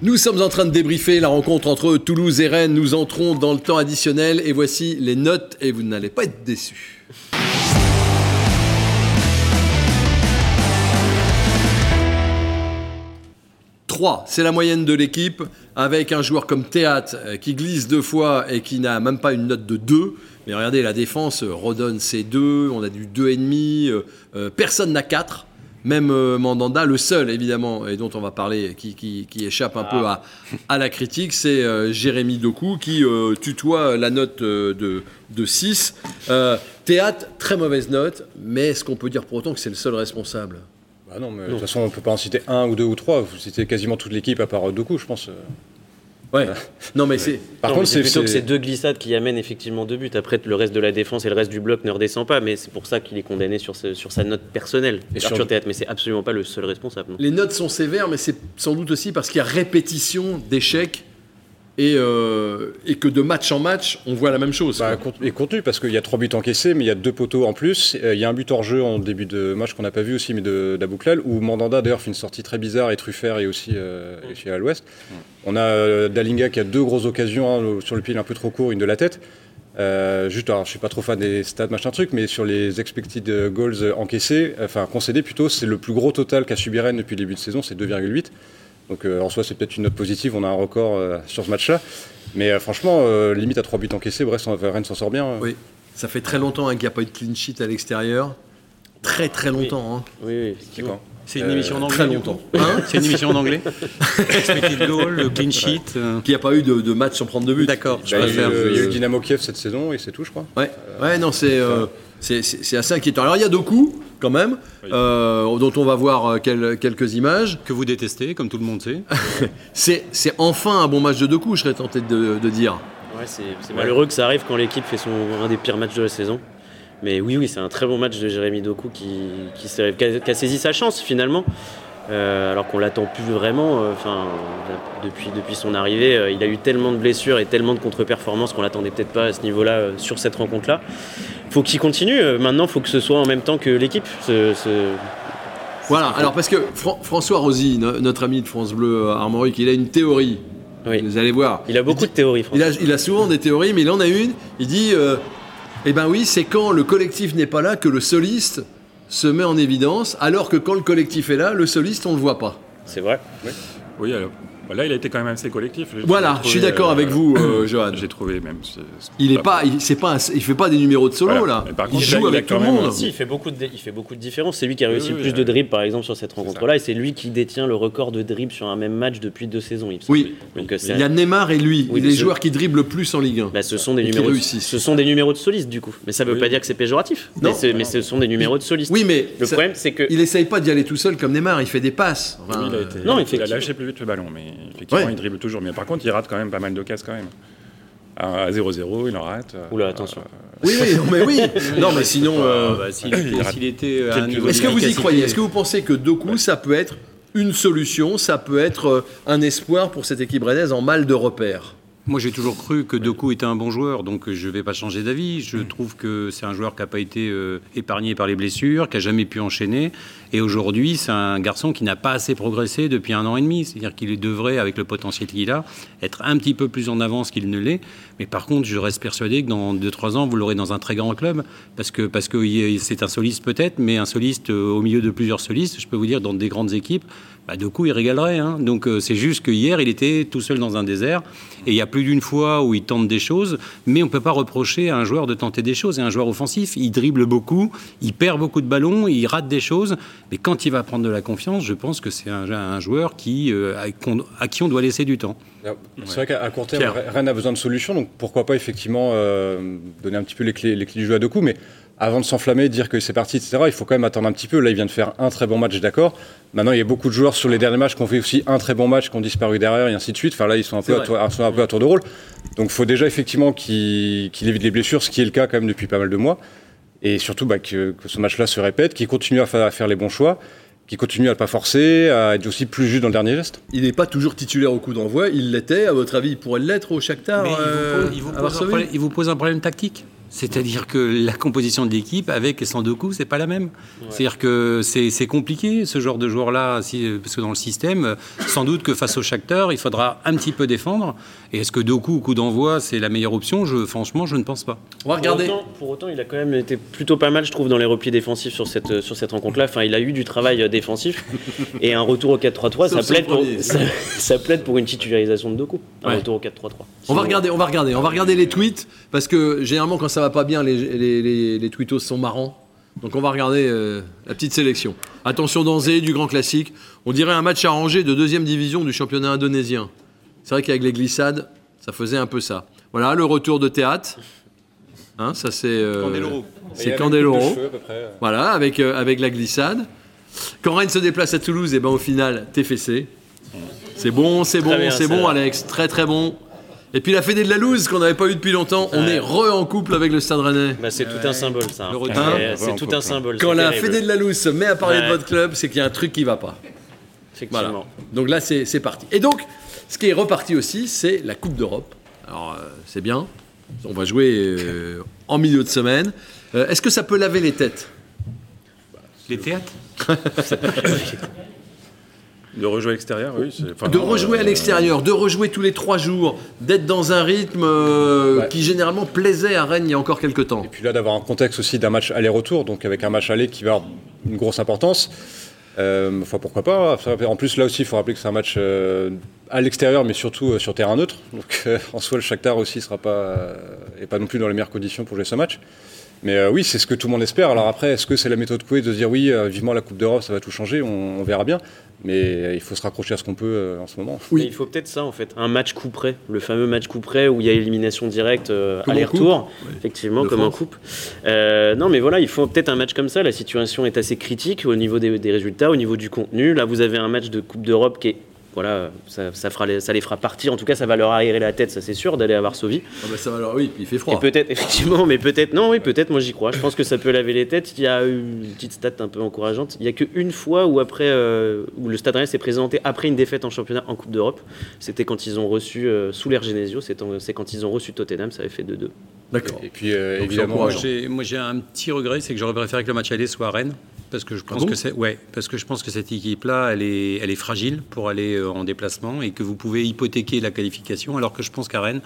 Nous sommes en train de débriefer la rencontre entre Toulouse et Rennes. Nous entrons dans le temps additionnel et voici les notes et vous n'allez pas être déçus. 3, c'est la moyenne de l'équipe, avec un joueur comme Théâtre euh, qui glisse deux fois et qui n'a même pas une note de 2. Mais regardez, la défense euh, redonne ses 2, on a du 2,5, euh, personne n'a 4. Même Mandanda, le seul évidemment, et dont on va parler, qui, échappe un peu à, à, la critique, c'est Jérémy Doku qui tutoie la note de, de 6. Théâtre, très mauvaise note, mais est-ce qu'on peut dire pour autant que c'est le seul responsable? Ah non, mais de toute façon, on ne peut pas en citer un ou deux ou trois. Vous citez quasiment toute l'équipe à part deux coups, je pense. Ouais. non, mais c'est. Par contre, c'est plutôt que c'est deux glissades qui amènent effectivement deux buts. Après, le reste de la défense et le reste du bloc ne redescend pas, mais c'est pour ça qu'il est condamné sur, sur sa note personnelle. Et sur Théâtre, mais c'est absolument pas le seul responsable. Les notes sont sévères, mais c'est sans doute aussi parce qu'il y a répétition d'échecs et, euh, et, que de match en match, on voit la même chose. Bah, et contenu, parce qu'il y a trois buts encaissés, mais il y a deux poteaux en plus. Euh, il y a un but hors jeu en début de match qu'on n'a pas vu aussi, mais de d'Abouklal, où Mandanda d'ailleurs fait une sortie très bizarre et Truffert et aussi euh, chez à l'ouest. On a Dalinga qui a deux grosses occasions, hein, sur le pied un peu trop court, une de la tête. juste, alors je suis pas trop fan des stats machin truc, mais sur les expected goals encaissés, enfin concédés plutôt, c'est le plus gros total qu'a subi Rennes depuis le début de saison, c'est 2,8. Donc euh, en soi, c'est peut-être une note positive. On a un record euh, sur ce match-là. Mais euh, franchement, limite à 3 buts encaissés, bref, Rennes s'en sort bien. Oui, ça fait très longtemps hein, qu'il n'y a pas eu de clean sheet à l'extérieur. Très très longtemps. Hein. Oui, oui, c'est une émission en anglais. Très longtemps. Hein c'est une émission en anglais. Expected goal, le clean sheet. Qui n'y a pas eu de, match sans prendre de but. D'accord. Bah, il, y a eu Dynamo Kiev cette saison et c'est tout, je crois. Ouais, ouais non, c'est c'est assez inquiétant. Alors il y a deux coups quand même, euh, dont on va voir euh, quelques images. Que vous détestez, comme tout le monde sait. c'est enfin un bon match de deux coups, je serais tenté de, dire. Ouais, c'est malheureux que ça arrive quand l'équipe fait son, un des pires matchs de la saison. Mais oui, oui, c'est un très bon match de Jérémy Doku qui, qui, a, saisi sa chance finalement. Euh, alors qu'on l'attend plus vraiment. Enfin, depuis, depuis son arrivée, il a eu tellement de blessures et tellement de contre-performances qu'on l'attendait peut-être pas à ce niveau-là sur cette rencontre-là faut qu'il continue. Euh, maintenant, il faut que ce soit en même temps que l'équipe. Voilà, alors parce que François Rosy, notre ami de France Bleu euh, Armorique, il a une théorie. Vous allez voir. Il a beaucoup de théories, il a, il a, souvent des théories, mais il en a une. Il dit euh, Eh ben oui, c'est quand le collectif n'est pas là que le soliste se met en évidence, alors que quand le collectif est là, le soliste, on ne le voit pas. C'est vrai. Oui, oui alors, bah, là, il a été quand même assez collectif. Voilà, je suis d'accord avec vous, euh, Johan. J'ai trouvé même. il est pas, il, c'est pas, il fait pas des numéros de solo là. il joue avec tout le monde. il fait beaucoup de, il fait beaucoup de différences. C'est lui qui a réussi le plus de dribbles, par exemple, sur cette rencontre-là, et c'est lui qui détient le record de dribbles sur un même match depuis deux saisons. Il oui. Donc, euh, il y a Neymar et lui, les joueurs qui dribblent le plus en Ligue 1. Bah, ce sont des numéros. Ce sont des numéros de solistes du coup. Mais ça veut pas dire que c'est péjoratif. Mais ce sont des numéros de solistes. Oui, mais le problème, c'est que il essaye pas d'y aller tout seul comme Neymar. Il fait des passes. Non, il a lâché plus vite le ballon, mais effectivement, il dribble toujours. Mais par contre, il rate quand même pas mal de cases quand même. À 0-0, il en rate. Euh, Oula, attention. oui, oui, non, mais oui. non, mais sinon. Euh, bah, s'il était, à un niveau Est-ce que vous y croyez? Est-ce que vous pensez que Doku, ça peut être une solution, ça peut être euh, un espoir pour cette équipe rennaise en mal de repère moi, j'ai toujours cru que Doku était un bon joueur, donc je ne vais pas changer d'avis. Je trouve que c'est un joueur qui n'a pas été épargné par les blessures, qui n'a jamais pu enchaîner. Et aujourd'hui, c'est un garçon qui n'a pas assez progressé depuis un an et demi. C'est-à-dire qu'il devrait, avec le potentiel qu'il a, être un petit peu plus en avance qu'il ne l'est. Mais par contre, je reste persuadé que dans 2-3 ans, vous l'aurez dans un très grand club. Parce que parce que c'est un soliste peut-être, mais un soliste euh, au milieu de plusieurs solistes, je peux vous dire, dans des grandes équipes, bah, de coup, il régalerait. Hein. Donc euh, c'est juste que hier, il était tout seul dans un désert. Et il y a plus d'une fois où il tente des choses, mais on ne peut pas reprocher à un joueur de tenter des choses. Et un joueur offensif, il dribble beaucoup, il perd beaucoup de ballons, il rate des choses. Mais quand il va prendre de la confiance, je pense que c'est un, joueur qui, euh, à, qui on doit laisser du temps. C'est vrai qu'à court terme, Rennes a besoin de solutions, donc pourquoi pas effectivement euh, donner un petit peu les clés, les clés du jeu à deux coups, mais avant de s'enflammer, dire que c'est parti, etc., il faut quand même attendre un petit peu. Là, il vient de faire un très bon match, d'accord. Maintenant, il y a beaucoup de joueurs sur les derniers matchs qui ont fait aussi un très bon match, qui ont disparu derrière, et ainsi de suite. Enfin, là, ils sont un, peu à, tour, un peu à tour de rôle. Donc, il faut déjà effectivement qu'il évite les blessures, ce qui est le cas quand même depuis pas mal de mois. Et surtout bah, que, ce match-là se répète, qu'il continue à, faire les bons choix qui continue à ne pas forcer, à être aussi plus juste dans le dernier geste. Il n'est pas toujours titulaire au coup d'envoi, il l'était, à votre avis, il pourrait l'être au Shakhtar il, vous pose, un problème, tactique C'est-à-dire que la composition de l'équipe avec et sans Doku, c'est pas la même. C'est-à-dire que c'est compliqué ce genre de joueur-là, si, parce que dans le système, sans doute que face au Shakhtar, il faudra un petit peu défendre. Et est-ce que Doku ou coup d'envoi, c'est la meilleure option? Je, Franchement, je ne pense pas. On va regarder. Pour autant, il a quand même été plutôt pas mal, je trouve, dans les replis défensifs sur cette, sur cette rencontre-là. Enfin, il a eu du travail défensif et un retour au 4-3-3, ça plaide, pour, ça, plaide pour une titularisation de Doku. Un retour au 4-3-3. On va regarder, on va regarder, on va regarder les tweets parce que généralement quand ça va pas bien, les, les, les, tweetos sont marrants. Donc on va regarder euh, la petite sélection. Attention Danzé, du grand classique. On dirait un match arrangé de deuxième division du championnat indonésien. C'est vrai qu'avec les glissades, ça faisait un peu ça. Voilà, le retour de théâtre. Hein, ça c'est euh, c'est Candeloro. Voilà, avec, euh, avec la glissade. Quand Rennes se déplace à Toulouse, et eh ben au final, TFC. C'est bon, c'est bon, c'est bon, Alex. Très très bon. Et puis la Fédé de la Louse qu'on n'avait pas eu depuis longtemps, on est re en couple avec le Stade Rennais. Bah, c'est tout un symbole ça. Hein c'est tout un symbole. Quand la Fédé de la Louse se met à parler de votre club, c'est qu'il y a un truc qui va pas. Effectivement. Donc là c'est parti. Et donc ce qui est reparti aussi, c'est la Coupe d'Europe. Alors euh, c'est bien. On va jouer euh, en milieu de semaine. Euh, est-ce que ça peut laver les têtes? Les théâtres De rejouer à l'extérieur, oui. de rejouer à l'extérieur, de rejouer tous les trois jours, d'être dans un rythme euh, qui généralement plaisait à Rennes il y a encore quelques temps. Et puis là, d'avoir un contexte aussi d'un match aller-retour, donc avec un match aller qui va avoir une grosse importance. Euh, enfin, pourquoi pas En plus, là aussi, il faut rappeler que c'est un match euh, à l'extérieur, mais surtout sur terrain neutre. Donc, en soi, le Shakhtar aussi sera pas, et pas non plus dans les meilleures conditions pour jouer ce match. Mais oui, c'est ce que tout le monde espère. Alors après, est-ce que c'est la méthode Coué de se dire oui, vivement la Coupe d'Europe, ça va tout changer on verra bien. Mais il faut se raccrocher à ce qu'on peut euh, en ce moment. Oui, il faut peut-être ça en fait, un match coup près, le fameux match coup près où il y a élimination directe euh, aller-retour, effectivement, comme en coupe. Euh, non, mais voilà, il faut peut-être un match comme ça. La situation est assez critique au niveau des, des résultats, au niveau du contenu. Là, vous avez un match de Coupe d'Europe qui est voilà, ça, fera les, ça les fera partir. En tout cas, ça va leur aérer la tête, ça c'est sûr, d'aller à Varsovie. Ah bah ça va leur... Oui, puis il fait froid. peut-être, effectivement, mais peut-être, non, oui, peut-être, moi j'y crois. Je pense que ça peut laver les têtes. Il y a une petite stat un peu encourageante. Il n'y a qu'une fois où, après, euh, où le Stade Rennais s'est présenté après une défaite en championnat en Coupe d'Europe. C'était quand ils ont reçu, euh, sous l'air Genesio, c'est quand ils ont reçu Tottenham, ça avait fait 2-2. D'accord. Et puis, euh, évidemment, moi j'ai un petit regret, c'est que j'aurais préféré que le match aller soit à Rennes parce que je pense que c'est ouais, parce que je pense que cette équipe-là, elle est, elle est fragile pour aller euh, en déplacement et que vous pouvez hypothéquer la qualification, alors que je pense qu'à Rennes,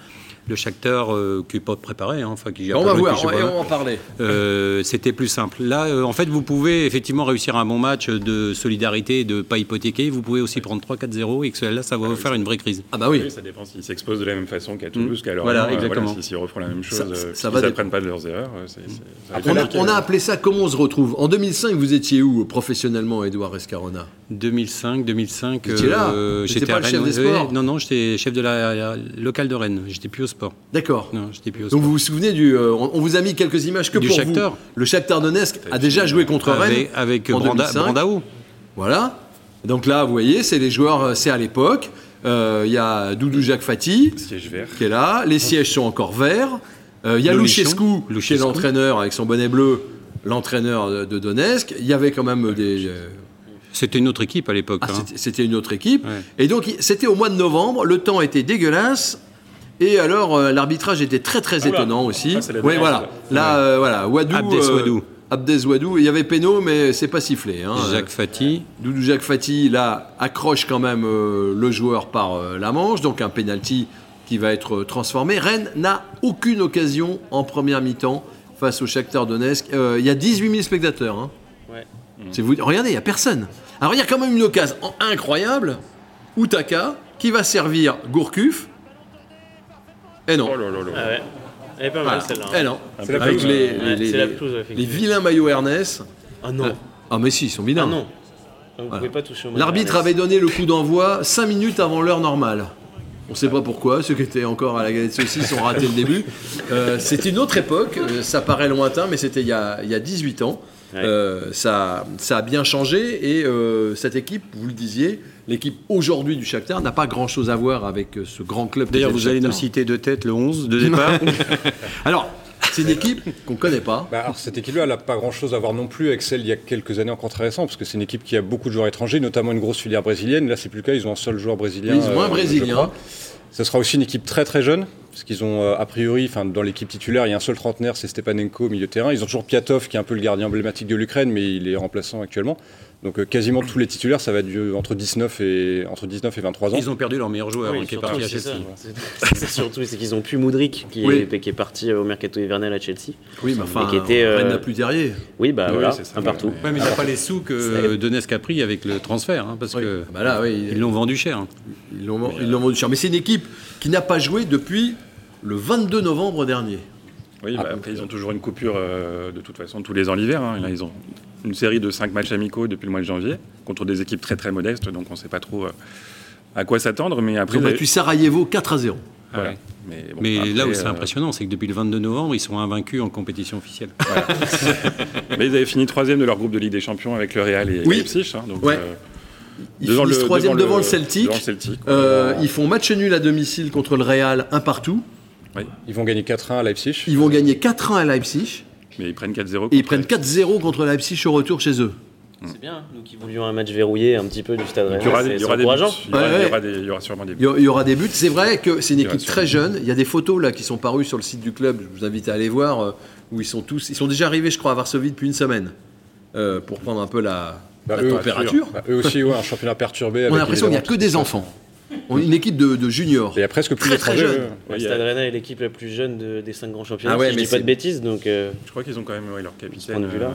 le Shakhtar euh, qui n'est pas préparé, hein, enfin qui On va voir, on, va en parler. Euh, c'était plus simple. Là, euh, en fait, vous pouvez effectivement réussir un bon match de solidarité, de pas hypothéquer. Vous pouvez aussi prendre 3-4-0 et que là, ça va vous faire une vraie crise. Ah bah oui. ça dépend s'ils s'exposent de la même façon qu'à Toulouse, mmh. qu'à Voilà, euh, exactement. s'ils refont la même chose, ça, ne s'apprennent pas de leurs erreurs. on, a, on, a, appelé ça comment on se retrouve? En 2005, vous étiez où professionnellement, Edouard Escarona? 2005, 2005. j'étais à Rennes. Chef des non, non, j'étais chef de la, locale de Rennes. J'étais plus au sport. D'accord. Donc vous vous souvenez du. Euh, on vous a mis quelques images que du pour Shakhtar. vous. Le Shakhtar Donetsk a déjà joué contre Rennes avec en Brandao. Voilà. Donc là, vous voyez, c'est les joueurs, euh, c'est à l'époque. Euh, il y a Doudou Jacques Fati qui est là. Les sièges sont encore verts. Il y a Louchescu, qui est l'entraîneur avec son bonnet bleu, l'entraîneur de Donetsk. Il y avait quand même des. C'était une autre équipe à l'époque. Ah, hein. C'était une autre équipe. Et donc, c'était au mois de novembre. Le temps était dégueulasse. Et alors, euh, l'arbitrage était très très ah, étonnant aussi. oui, voilà. Là, euh, voilà, Wadou. Abdes Wadou. Euh, Il y avait Péno, mais c'est pas sifflé. Hein. Jacques Fati. Doudou Jacques Fati, là, accroche quand même le joueur par la manche, donc un penalty qui va être transformé. Rennes n'a aucune occasion en première mi-temps face au Shakhtar Donetsk. Il y a 18 000 spectateurs. Hein. Vous... Regardez, il n'y a personne. Alors il y a quand même une occasion incroyable. Utaka qui va servir Gourcuff eh non. Oh là là là. Ah ouais. Elle est pas mal celle-là. Eh non. C'est la Avec les, les, les, la les vilains maillots Ernest. Ah non. Ah mais si, ils sont vilains. Ah non. Vous pouvez pas toucher au L'arbitre avait donné le coup d'envoi 5 minutes avant l'heure normale. On ne sait pas pourquoi, ceux qui étaient encore à la galette saucisse ont raté le début. Euh, c'était une autre époque, euh, ça paraît lointain, mais c'était il, y a, il y a 18 ans. Euh, ça, ça a bien changé et euh, cette équipe, vous le disiez, l'équipe aujourd'hui du Shakhtar n'a pas grand-chose à voir avec euh, ce grand club. D'ailleurs, vous allez nous citer de tête le 11 de départ. Alors, c'est une équipe qu'on ne connaît pas. Bah, alors, cette équipe-là, elle n'a pas grand-chose à voir non plus avec celle il y a quelques années encore très récente, parce que c'est une équipe qui a beaucoup de joueurs étrangers, notamment une grosse filière brésilienne. Là, c'est plus le cas, ils ont un seul joueur brésilien. ils ont un brésilien. Ce sera aussi une équipe très très jeune, Parce qu'ils ont, a priori, dans l'équipe titulaire, il y a un seul trentenaire, c'est Stepanenko au milieu terrain. Ils ont toujours Piatov, qui est un peu le gardien emblématique de l'Ukraine, mais il est remplaçant actuellement. Donc euh, quasiment tous les titulaires, ça va être entre 19 et, entre 19 et 23 ans. Ils ont perdu leur meilleur joueur qui est parti à Chelsea. C'est surtout c'est qu'ils ont plus Moudric qui, est, qui, est, parti au mercato hivernal à Chelsea. Oui, mais enfin, qui était, euh... n'a plus derrière. Oui, bah voilà, un partout. Ouais, mais il n'a pas les sous que Donetsk a pris avec le transfert, hein, parce que bah là, ils l'ont vendu cher. Ils l'ont vendu cher. Mais c'est une équipe qui n'a pas joué depuis le 22 novembre dernier. Oui, bah, après, ils ont toujours une coupure euh, de toute façon tous les ans l'hiver. Hein. Là, ils ont une série de 5 matchs amicaux depuis le mois de janvier contre des équipes très très modestes, donc on ne sait pas trop euh, à quoi s'attendre. Mais après, ils ont battu Sarajevo 4 à 0. Mais, là où c'est euh, impressionnant, c'est que depuis le 22 novembre, ils sont invaincus en compétition officielle. mais ils avaient fini troisième de leur groupe de Ligue des Champions avec le Real et oui. Leipzig. Hein, donc, ils finissent troisième devant, le, Celtic. ils font match nul à domicile contre le Real, un partout. Ils vont gagner 4-1 à Leipzig. Ils vont gagner 4-1 à Leipzig. Mais ils prennent 4-0. Ils prennent 4-0 contre Leipzig au retour chez eux. C'est bien, nous qui voulions un match verrouillé un petit peu du stade Il y aura, des buts. Il y aura, des, il y aura sûrement des buts. Il y aura des buts. C'est vrai que c'est une équipe très jeune. Il y a des photos là qui sont parues sur le site du club. Je vous invite à aller voir euh, où ils sont tous. Ils sont déjà arrivés, je crois, à Varsovie depuis une semaine euh, pour prendre un peu la, bah, température. Bah, eux aussi, ouais, un championnat perturbé. On a l'impression qu'il n'y a que des enfants. Une équipe de, juniors. Il y a presque plus très, très jeune. Le Stade Rennais est l'équipe la plus jeune des cinq grands championnats. Ah ouais, si mais je dis pas de bêtises, donc. Euh, je crois qu'ils ont quand même leur capitaine. Euh,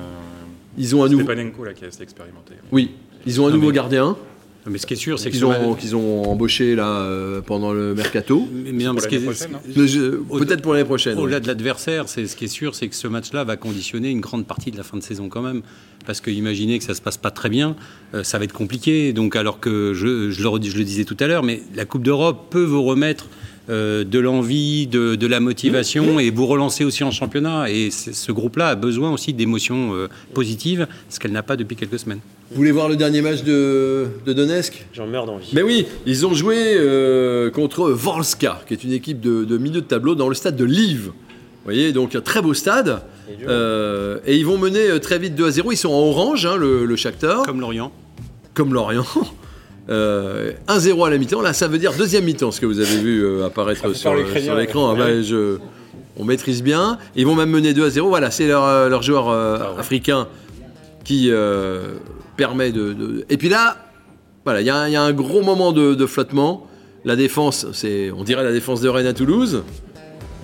ils ont un nouveau. Stepanenko là qui est expérimenté. Oui, ils ont un nouveau gardien. Mais ce qui est sûr, c'est qu'ils ont, qu'ils ont embauché là euh, pendant le mercato. Mais peut-être pour l'année prochaine. Au-delà de l'adversaire, c'est ce qui est sûr, c'est que ce match-là va conditionner une grande partie de la fin de saison quand même. Parce que imaginez que ça se passe pas très bien, euh, ça va être compliqué. Donc alors que je, je, le, je le disais tout à l'heure, mais la Coupe d'Europe peut vous remettre euh, de l'envie, de, de, la motivation et vous relancer aussi en championnat. Et ce groupe-là a besoin aussi d'émotions positives, ce qu'elle n'a pas depuis quelques semaines. Vous voulez voir le dernier match de, de Donetsk? J'en meurs d'envie. Mais oui, ils ont joué euh, contre Volska, qui est une équipe de, milieu de tableau dans le stade de Lviv. Vous voyez, donc un très beau stade. Euh, et ils vont mener euh, très vite 2 à 0. Ils sont en orange, hein, le, le Shakhtar. Comme Lorient. Comme Lorient. 1-0 à la mi-temps. Là, ça veut dire deuxième mi-temps, ce que vous avez vu apparaître sur, l'écran. Ah bah, on maîtrise bien. Ils vont même mener 2 à 0. Voilà, c'est leur, leur, joueur ah africain qui permet de, Et puis là, voilà, il y, a un gros moment de, flottement. La défense, c'est, on dirait la défense de Rennes à Toulouse,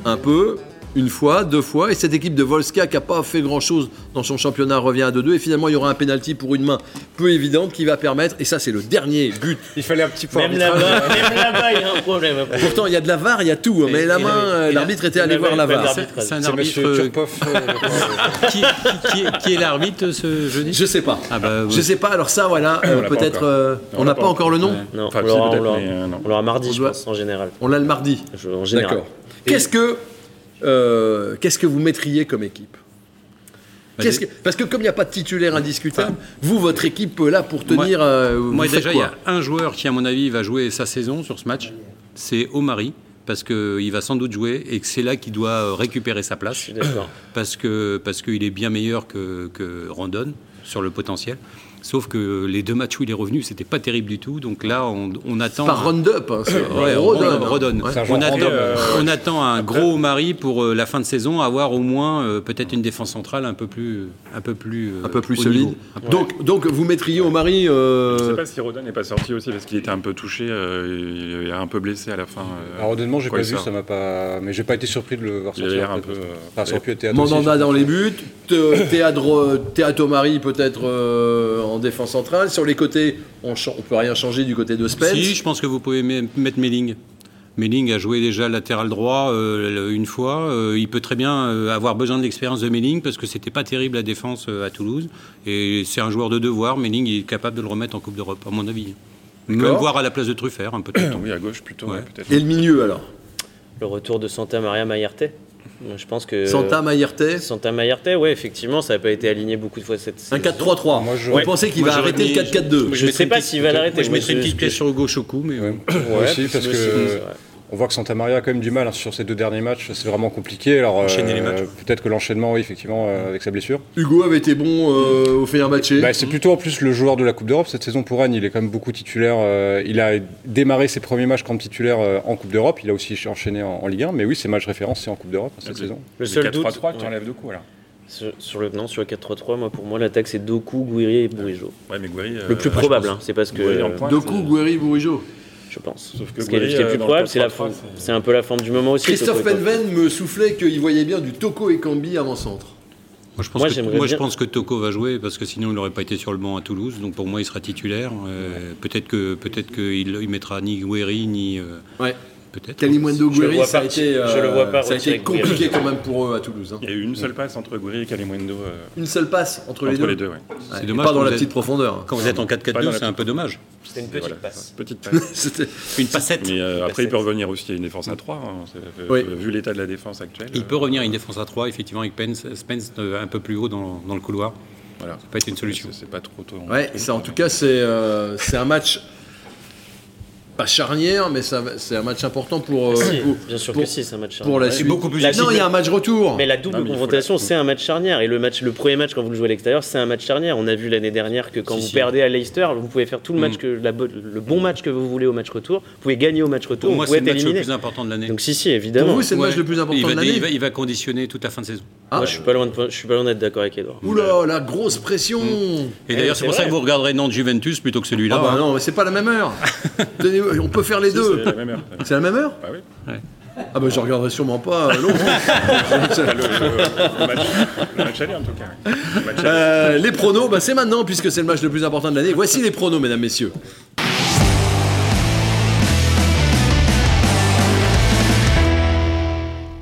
un peu une fois, deux fois, et cette équipe de Volska qui n'a pas fait grand-chose dans son championnat revient à 2-2, et finalement il y aura un penalty pour une main peu évidente qui va permettre, et ça c'est le dernier but. Il fallait un petit point. Même là-bas, il y a un problème. Pourtant il y a de la VAR, il y a tout, mais la main, l'arbitre était allé voir la VAR. C'est un arbitre euh, qui, qui, est, l'arbitre ce jeudi Je sais pas. Ah bah, Je sais pas, alors ça voilà, euh, peut-être, euh, on n'a pas, encore le nom Non, on l'aura mardi je pense en général. On l'a le mardi En général. D'accord. Qu'est-ce que euh, qu'est-ce que vous mettriez comme équipe bah, parce que comme il n'y a pas de titulaire indiscutable, vous, votre équipe là pour tenir. Euh, moi, déjà, il y a un joueur qui, à mon avis, va jouer sa saison sur ce match. C'est Omari, parce qu'il va sans doute jouer et que c'est là qu'il doit récupérer sa place. Je suis parce que parce qu'il est bien meilleur que, que Rondon sur le potentiel. Sauf que les deux matchs où il est revenu, c'était pas terrible du tout. Donc là, on, attend. Pas round-up, hein, ouais, Rodon. On, attend, euh, on, attend, un gros mari pour euh, la fin de saison, avoir au moins euh, peut-être une défense centrale un peu plus, un peu plus, un peu plus solide. Donc, donc vous mettriez au mari. Je ne sais pas si Rodon n'est pas sorti aussi parce qu'il était un peu touché, il est un peu blessé à la fin. Alors honnêtement, j'ai pas vu, ça m'a pas, mais j'ai pas été surpris de le voir sortir. Un peu. Mandanda dans les buts, Théâtre, Théâtre Mari peut-être en défense centrale. Sur les côtés, on ne peut rien changer du côté de Spence. Si, je pense que vous pouvez mettre Melling. Melling a joué déjà latéral droit euh, une fois. Euh, il peut très bien euh, avoir besoin de l'expérience de Melling parce que c'était pas terrible la défense à Toulouse. Et c'est un joueur de devoir. Melling est capable de le remettre en Coupe d'Europe, à mon avis. Même voir à la place de Truffert, un peu. oui, à gauche plutôt. Et le milieu alors? Le retour de Santa Maria Mayerte je pense que Santa Mayerte Santa Mayerte, ouais, effectivement, ça n'a pas été aligné beaucoup de fois cette saison. Un 4-3-3. On pensait qu'il va arrêter le 4-4-2. Je ne sais pas s'il va l'arrêter. Je mettrais une petite pièce sur Hugo Choku, mais ouais. aussi parce que On voit que Santa Maria a quand même du mal hein, sur ces deux derniers matchs. C'est vraiment compliqué. Alors, Enchaîner les matchs. Peut-être que l'enchaînement, oui, effectivement, euh, avec sa blessure. Hugo avait été bon euh, au Fenerbahçe. Bah, c'est plutôt en plus le joueur de la Coupe d'Europe cette saison pour Rennes. Il est quand même beaucoup titulaire. euh, il a démarré ses premiers matchs comme titulaire euh, en Coupe d'Europe. Il a aussi enchaîné en, en Ligue 1. Mais oui, ses matchs références, c'est en Coupe d'Europe cette Le- saison. Le Le seul doute, 4-3-3, tu enlèves de coups alors. Sur, sur le, non, sur le 4-3-3, moi, pour moi, l'attaque, c'est Doku, Gouiri et Bourigeau. Ouais, mais Gouiri. Le plus probable, hein, c'est parce que. En euh, pointe, Doku, Gouiri, Bourigeau. Je pense. Sauf que Ce qui est, Gouiri, ce qui est euh, plus probable, c'est la 4-3-3, forme- c'est- c'est un peu la forme du moment aussi. Christophe Penven me soufflait qu'il voyait bien du Toko et Kambi avant-centre. Moi, je pense, Moi, que, moi, je bien- pense que Toko va jouer parce que sinon il n'aurait pas été sur le banc à Toulouse. Donc pour moi, il sera titulaire. Euh, peut-être que peut-être qu'il il mettra ni Guéry ni euh, Ouais. Peut-être. Ça a été, euh, je le vois pas ça a été compliqué quand même pour eux à Toulouse. hein. Il y a eu une seule passe entre Gouiri et Kalimundo euh, Une seule passe entre, entre les deux. les deux. ouais. Ouais, C'est dommage Pas dans la petite êtes- profondeur. Quand vous êtes en Pas dans 4-4-2, la c'est un peu dommage. C'était une Et petite voilà, passe. Petite passe. C'était- Une passette. Mais euh, après, il peut revenir aussi à une défense à 3, hein. Vu l'état de la défense actuelle. Il euh, peut revenir à une défense à 3, effectivement, avec Pence, Spence un peu plus haut dans, le couloir. Voilà. Ça peut être une solution. C'est pas trop tôt. Ouais, ça, en tout cas, c'est euh, c'est un match pas charnière, mais ça- c'est un match important pour, euh, Si, pour, bien sûr pour- que si, c'est un match pour la charnière. suite. beaucoup plus La- non, il y a un match retour. Mais la double Non, mais confrontation, la- c'est un match charnière. Et le, match, le premier match, quand vous le jouez à l'extérieur, c'est un match charnière. On a vu l'année dernière que quand Si, vous si. perdez à Leicester, vous pouvez faire tout le match, Mm. que la bo- le bon match que vous voulez au match retour. Vous pouvez gagner au match retour, Pour moi, c'est le match le plus important de l'année. Donc si, si, Pour évidemment. vous, c'est le match le plus il important va, de l'année. il, va, il va conditionner toute la fin de saison. Ah, Moi, je suis pas loin de, je suis pas loin d'être d'accord avec Edouard. Oula, la grosse pression. Et Eh, d'ailleurs, c'est c'est pour ça que vous regarderez Nantes-Juventus plutôt que celui-là. Ah bah hein. non, mais c'est pas la même heure. On peut faire les C'est deux. la même heure. C'est la même heure Bah oui. Ah bah je regarderai sûrement pas euh, l'autre. Pas le, le- le match, le match aller en tout cas. ouais. Le match aller. Euh, les pronos, bah, c'est maintenant puisque c'est le match le plus important de l'année. Voici les pronos, mesdames, messieurs.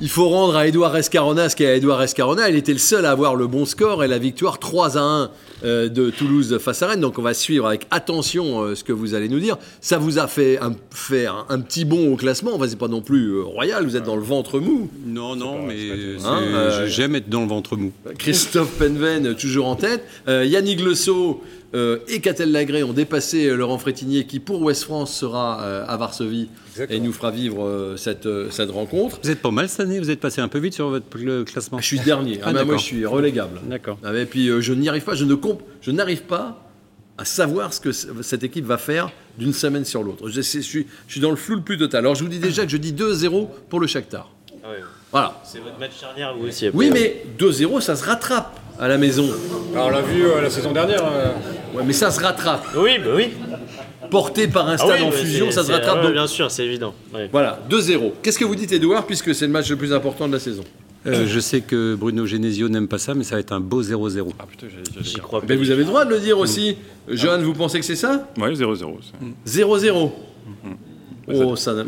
Il faut rendre à Edouard Escarona ce qu'est à Edouard Escarona. Il était le seul à avoir le bon score et la victoire 3 à 1 euh, de Toulouse face à Rennes. Donc on va suivre avec attention euh, ce que vous allez nous dire. Ça vous a fait un, fait un, petit bond au classement. Enfin, c'est pas non plus euh, royal. Vous êtes dans le ventre mou. Non, non, mais Hein, euh, j'aime être dans le ventre mou. Christophe Penven toujours en tête. Euh, Yannick Lesso euh, et Catel Lagré ont dépassé euh, Laurent Frétinier qui pour Ouest France sera euh, à Varsovie et nous fera vivre euh, cette, euh, cette rencontre. Vous êtes pas mal cette année, vous êtes passé un peu vite sur votre le classement. Je suis dernier. Ah, Ah, bah, moi je suis relégable. D'accord. Ah, Et puis euh, je n'y arrive pas, je ne comp- je n'arrive pas à savoir ce que cette équipe va faire d'une semaine sur l'autre. Je, suis, je suis dans le flou le plus total. Alors je vous dis déjà que je dis 2-0 pour le Shakhtar. Voilà. C'est votre match charnière, vous aussi. après. Oui, mais 2-0, ça se rattrape à la maison. Alors, on l'a vu euh, la saison dernière. euh, Ouais, mais ça se rattrape. Oui, bah oui. Porté par un Ah stade oui, en bah, fusion, c'est- ça se c'est- rattrape. ouais, donc- Bien sûr, c'est évident. ouais. Voilà, 2-0. Qu'est-ce que vous dites, Edouard, puisque c'est le match le plus important de la saison? Euh, je sais que Bruno Genesio n'aime pas ça, mais ça va être un beau 0-0. Ah J'y crois pas. Ben, Vous avez le droit de le dire aussi. Johan, vous pensez que c'est ça? Ouais, 0-0. ça. 0-0. Ouais, Oh, ça. n'a-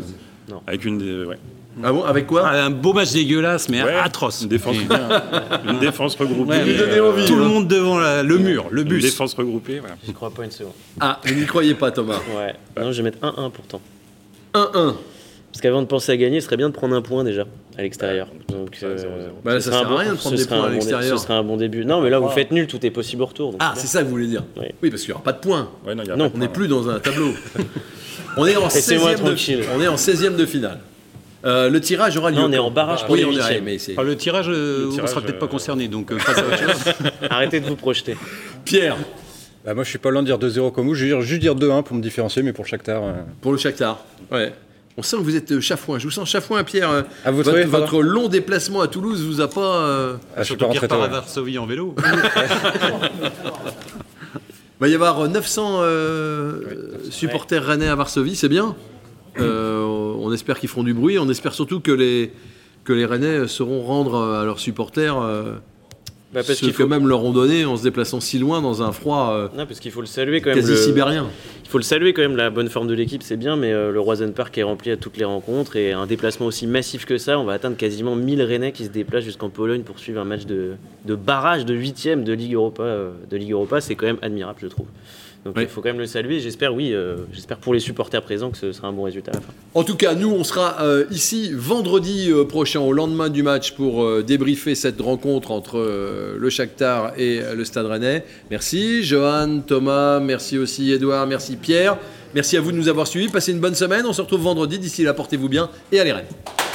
Avec une. des- Ouais. Ah bon, avec quoi Ah, un beau match dégueulasse, mais Ouais, atroce. Une défense, une défense regroupée. Ouais, euh, envie. Tout le hein. monde devant la- le mur, le Une bus. défense regroupée, voilà. J'y crois pas une seconde. Ah, vous n'y croyez pas, Thomas. Ouais. Non, je vais mettre 1-1 pourtant. 1-1. Parce qu'avant de penser à gagner, ce serait bien de prendre un point déjà à l'extérieur. Donc, ça, euh, 0-0. Bah, ce ça sert à bon- rien de prendre des points à l'extérieur. Ce serait un bon début. Non, mais là, vous faites nul, tout est possible au retour. donc Ah, c'est ça que vous voulez dire Oui. Oui, parce qu'il n'y aura pas de points. Ouais, non, y a Non. pas de On n'est point, plus dans un tableau. on est en Laissez-moi 16e de, tranquille. on est en 16e de finale. Euh, le tirage aura lieu. Non, on est en barrage pour oui, les huitièmes. mais c'est- Alors, le tirage, euh, Le on tirage, sera peut-être pas euh, concerné, donc euh, passe à autre chose. Arrêtez de vous projeter. Pierre, bah, moi, je suis pas loin de dire 2-0 comme vous. Je vais dire- juste dire 2-1 pour me différencier, mais pour Shakhtar. euh, pour le Shakhtar. Ouais. On sent que vous êtes euh, chafouin. Je vous sens chafouin, Pierre. Euh, Ah, vous votre, long déplacement à Toulouse vous a pas. euh, ah, je suis Surtout pas qu'il rentré repart tôt, à ouais. Varsovie en vélo. Il va y avoir euh, 900 euh, supporters rennais à Varsovie, c'est bien? Euh, on espère qu'ils feront du bruit. On espère surtout que les, que les Rennais sauront rendre euh, à leurs supporters euh, Bah, parce ce que faut... même leur ont donné en se déplaçant si loin dans un froid euh, Non, parce qu'il faut le saluer quand même. quasi le- sibérien. Il faut le saluer quand même, la bonne forme de l'équipe, c'est bien, mais le Roisen Park est rempli à toutes les rencontres et un déplacement aussi massif que ça, on va atteindre quasiment 1000 Rennais qui se déplacent jusqu'en Pologne pour suivre un match de, de barrage de 8 de Ligue Europa. de Ligue Europa, c'est quand même admirable, je trouve. Donc Oui. il faut quand même le saluer. J'espère, oui, euh, j'espère pour les supporters présents que ce sera un bon résultat à la fin. En tout cas, nous, on sera euh, ici vendredi euh, prochain, au lendemain du match, pour euh, débriefer cette rencontre entre euh, le Shakhtar et le Stade Rennais. Merci Johan, Thomas, merci aussi Edouard, merci Pierre. Merci à vous de nous avoir suivis. Passez une bonne semaine. On se retrouve vendredi. D'ici là, portez-vous bien et allez Rennes.